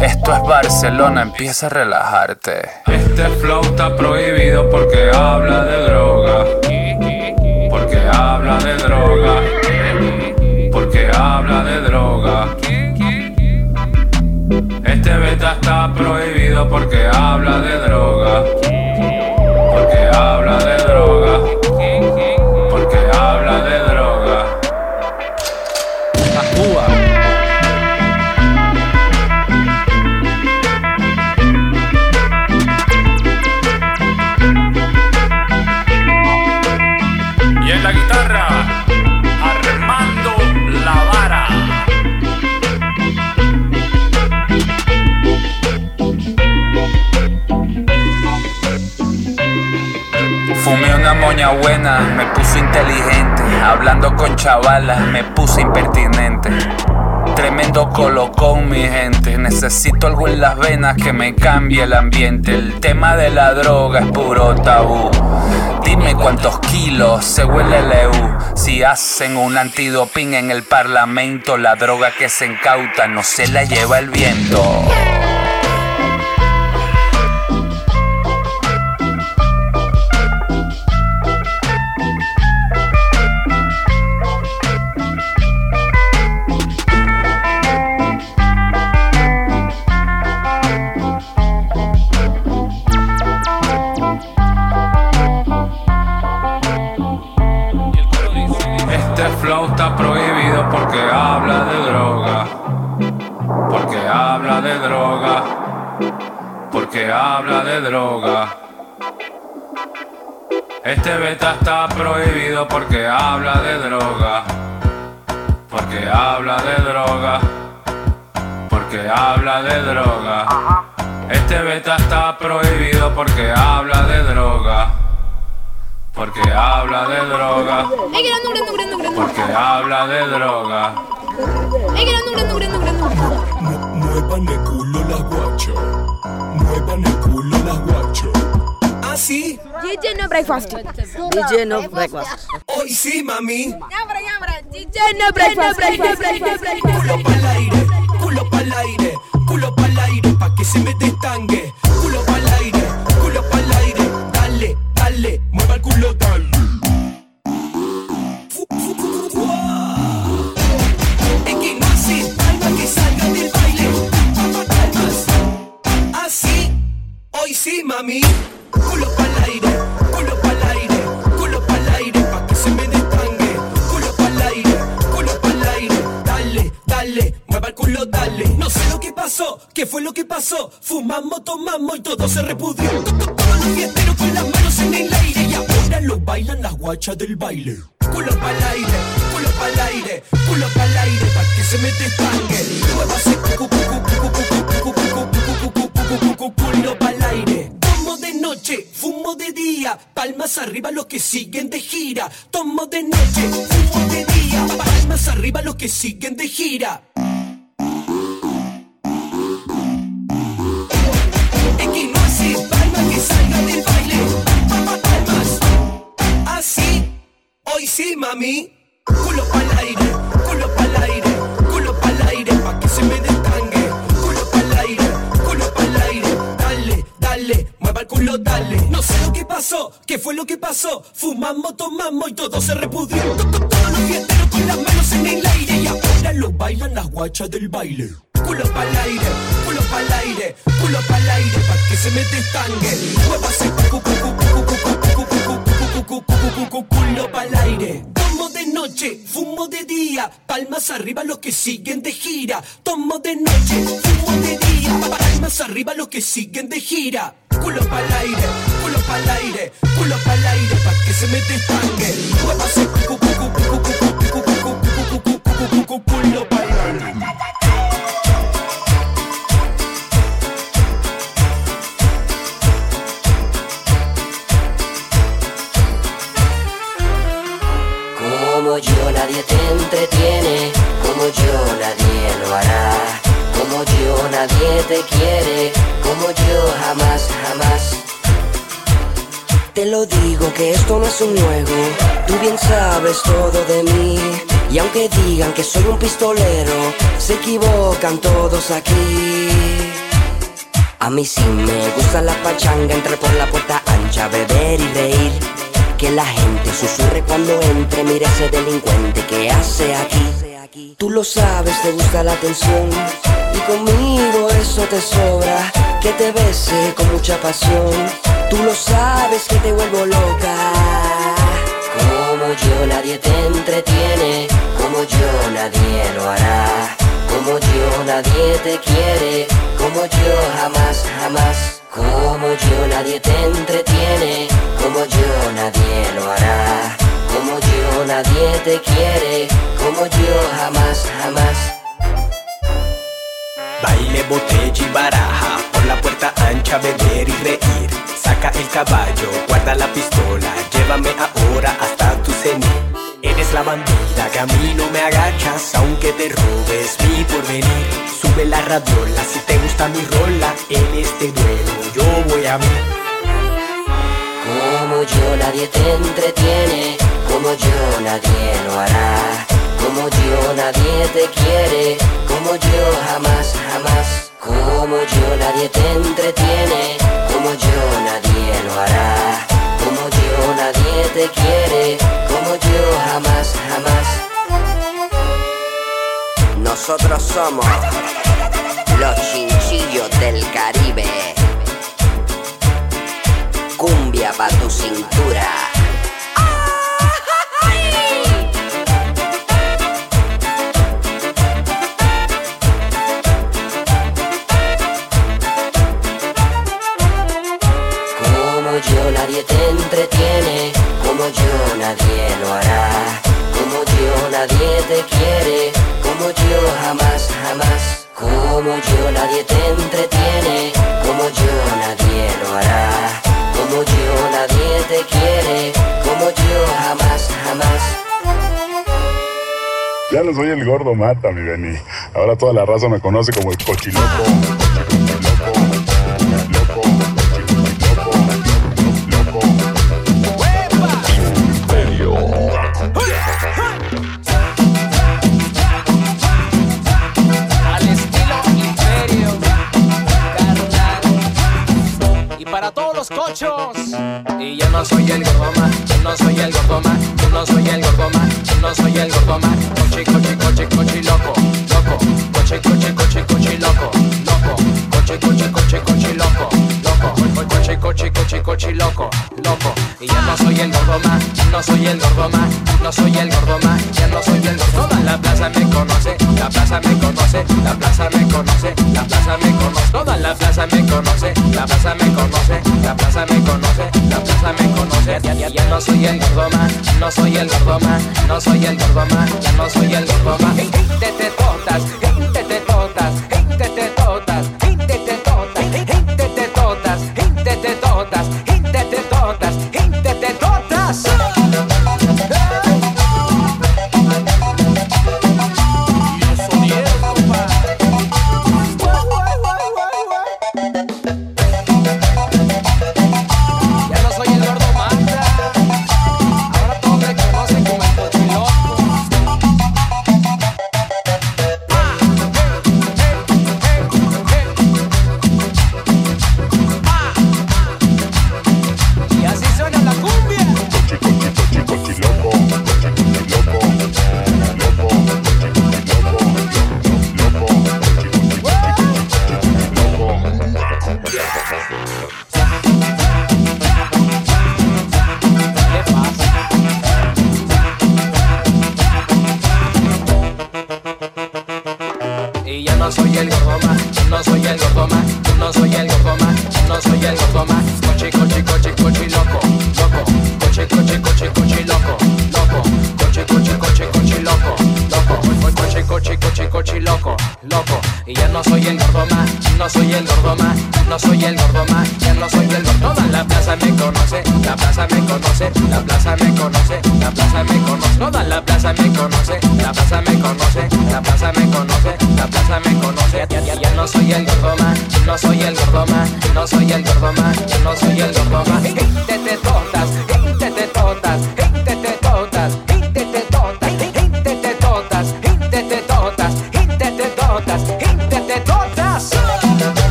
Esto es Barcelona, empieza a relajarte. Este flow está prohibido porque habla de droga. Porque habla de droga. Porque habla de chavala, me puse impertinente. Tremendo colocón, mi gente. Necesito algo en las venas que me cambie el ambiente. El tema de la droga es puro tabú. Dime cuántos kilos se huele el EU. Si hacen un antidoping en el parlamento, la droga que se incauta no se la lleva el viento. porque habla de droga. Porque habla de droga. Muevan el culo las guacho. Muevan el culo las guacho. Ah, Así. DJ no breakfast. DJ no breakfast. Hoy sí, mami. Yambra, yambra. DJ no breakfast. Culo para el aire. Culo para el aire. Culo para el aire. Pa' que se me destangue. Sí, mami. Culo pa'l aire, culo pa'l aire, culo pa'l aire, pa' que se me destangue. Culo pa'l aire, culo pa'l aire, dale, dale, mueva el culo, dale. No sé lo que pasó, qué fue lo que pasó. Fumamos, tomamos y todo se repudrió. To- to- Todos los fiesteros con las manos en el aire y ahora lo bailan las guachas del baile. Culo pa'l aire, culo pa'l aire, culo pa'l aire, pa' que se me destangue. Muévase, cu- cu- cu- cu- cu- cu- cu- cu- culo pa'l aire. Tomo de noche, fumo de día, palmas arriba los que siguen de gira. Tomo de noche, fumo de día, palmas arriba los que siguen de gira. Es que no hace palma que salga del baile. Palmas, así, hoy sí, mami. Culo pa'l aire, culo pa'l aire, mueva el culo, dale. No sé lo que pasó, qué fue lo que pasó. Fumamos, tomamos y todo se to- Todos los fiesteros con las manos en el aire y ahora lo bailan las guachas del baile. Culo pa'l aire, culo pa'l aire, culo pa'l aire, pa' que se me destangue. Muévase, cu- cu- cu- culo pa'l aire. Tomo de noche, fumo de día, palmas arriba los que siguen de gira. Tomo de noche, fumo de día, palmas arriba los que siguen de gira. Culo pa'l aire, culo pa'l aire, culo pa'l aire, pa' que se me destangue. Muévase, cu- cu- cu- Como yo nadie te entretiene, como yo nadie lo hará. Como yo nadie te quiere, como yo jamás, jamás. Te lo digo que esto no es un juego, tú bien sabes todo de mí. Y aunque digan que soy un pistolero, se equivocan todos aquí. A mí sí me gusta la pachanga, entre por la puerta ancha, beber y reír. Que la gente susurre cuando entre, mira ese delincuente que hace aquí. Tú lo sabes, te gusta la atención. Y conmigo eso te sobra, que te bese con mucha pasión. Tú lo sabes que te vuelvo loca. Como yo nadie te entretiene, como yo nadie lo hará. Como yo nadie te quiere, como yo jamás, jamás. Como yo nadie te entretiene, como yo nadie lo hará. Como yo nadie te quiere, como yo jamás, jamás. Baile, botella y baraja, por la puerta ancha beber y reír. Saca el caballo, guarda la pistola, llévame ahora hasta tu cenit. Eres la bandida que a mí no me agachas, aunque te robes mi porvenir. Sube la radiola si te gusta mi rola, en este duelo yo voy a mí. Como yo nadie te entretiene, como yo nadie lo hará. Como yo nadie te quiere, como yo jamás, jamás. Como yo nadie te entretiene, como yo nadie lo hará. Nadie te quiere, como yo jamás, jamás. Nosotros somos los chinchillos del Caribe. Cumbia pa' tu cintura. Como yo nadie lo hará. Como yo nadie te quiere, como yo jamás, jamás. Como yo nadie te entretiene, como yo nadie lo hará. Como yo nadie te quiere, como yo jamás, jamás. Ya no soy el gordo mata, mi Beni. Ahora toda la raza me conoce como el cochiloco. cochos. Y yo no soy el gorgoma, yo no soy el gorgoma, yo no soy el gorgoma, yo no soy el gorgoma. Coche, coche, coche, coche loco, loco. Coche, coche, coche, coche loco, loco. Coche, coche, coche, coche loco loco. Cochi, cochi, cochi, cochi, loco, loco. Y ya no soy el gordo más, no soy el gordo más, no soy el gordo más, ya no soy el gordo más. La plaza me conoce, la plaza me conoce, la plaza me conoce, la plaza me conoce. Toda la plaza me conoce, la plaza me conoce, la plaza me conoce, la plaza me conoce. Ya, no soy el gordo más, no soy el gordo más, no soy el gordo más, ya no soy el gordo más. Te te te te. us.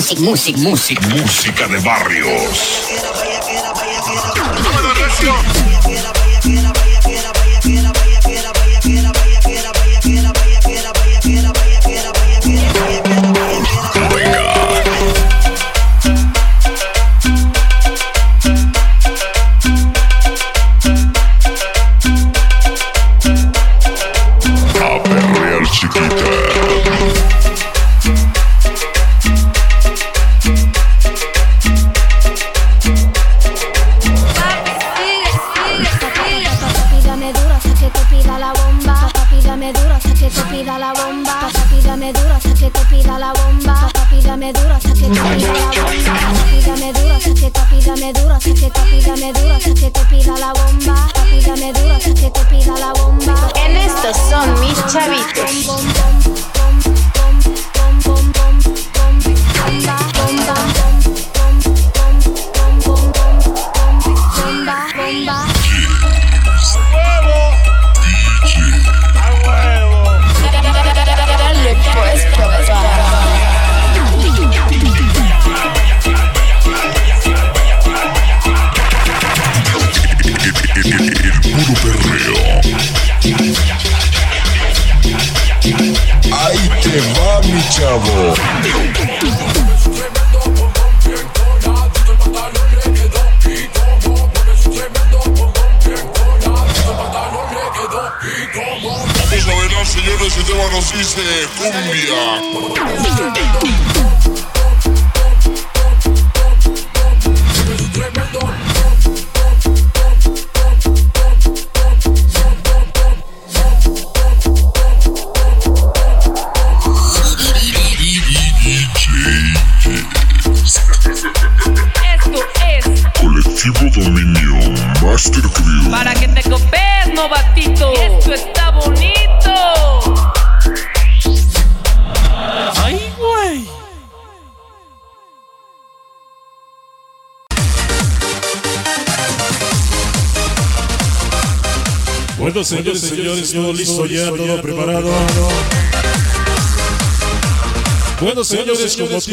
music, music, música. Música de barrios.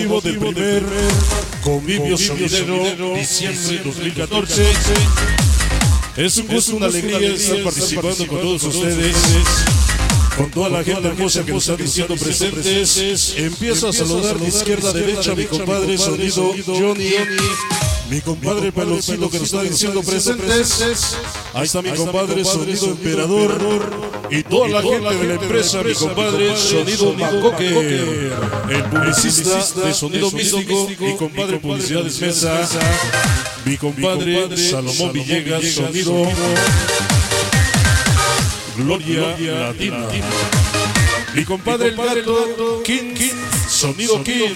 Motivo del primer convivio sonidero diciembre 2014, es un gusto, una alegría estar participando con todos ustedes. Con toda la gente hermosa que nos está diciendo presentes, empiezo a saludar de izquierda a derecha a mi compadre sonido Johnny, mi compadre Pelocito que nos está diciendo presentes. Ahí está mi compadre Sonido Emperador y toda la gente de la empresa, mi compadre Sonido Macoque, el publicista de Sonido Místico y compadre Publicidades Mesa, mi compadre Salomón Villegas, Sonido Gloria Latina. Mi compadre el gato King, Sonido King.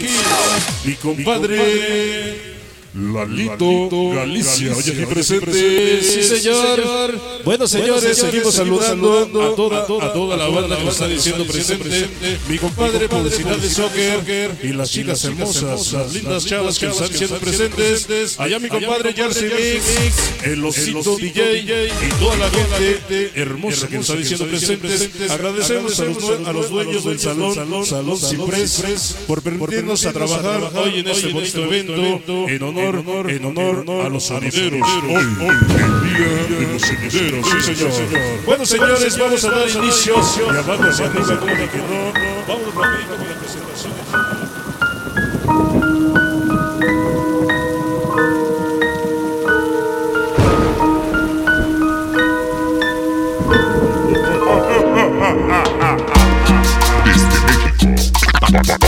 Mi compadre Lalito Galicia, oye aquí presente, sí señor. Bueno señores, seguimos saludando a toda, a toda la banda que nos está diciendo presente. Mi compadre Publicidad de Soccer y las chicas hermosas, las lindas chavas que nos están diciendo presentes. Allá mi compadre Jersey Mix, el osito DJ y toda la gente hermosa que nos está diciendo presentes. Agradecemos a los, dueños del salón, Salón Ciprés, por permitirnos a trabajar hoy en este bonito evento en honor, en honor a los sonideros. Hoy, hoy, el día de los sonideros, sí señor. Bueno señores, vamos a dar inicio y abajo hacia arriba como que no. Vamos rapidito con la presentación. Desde México,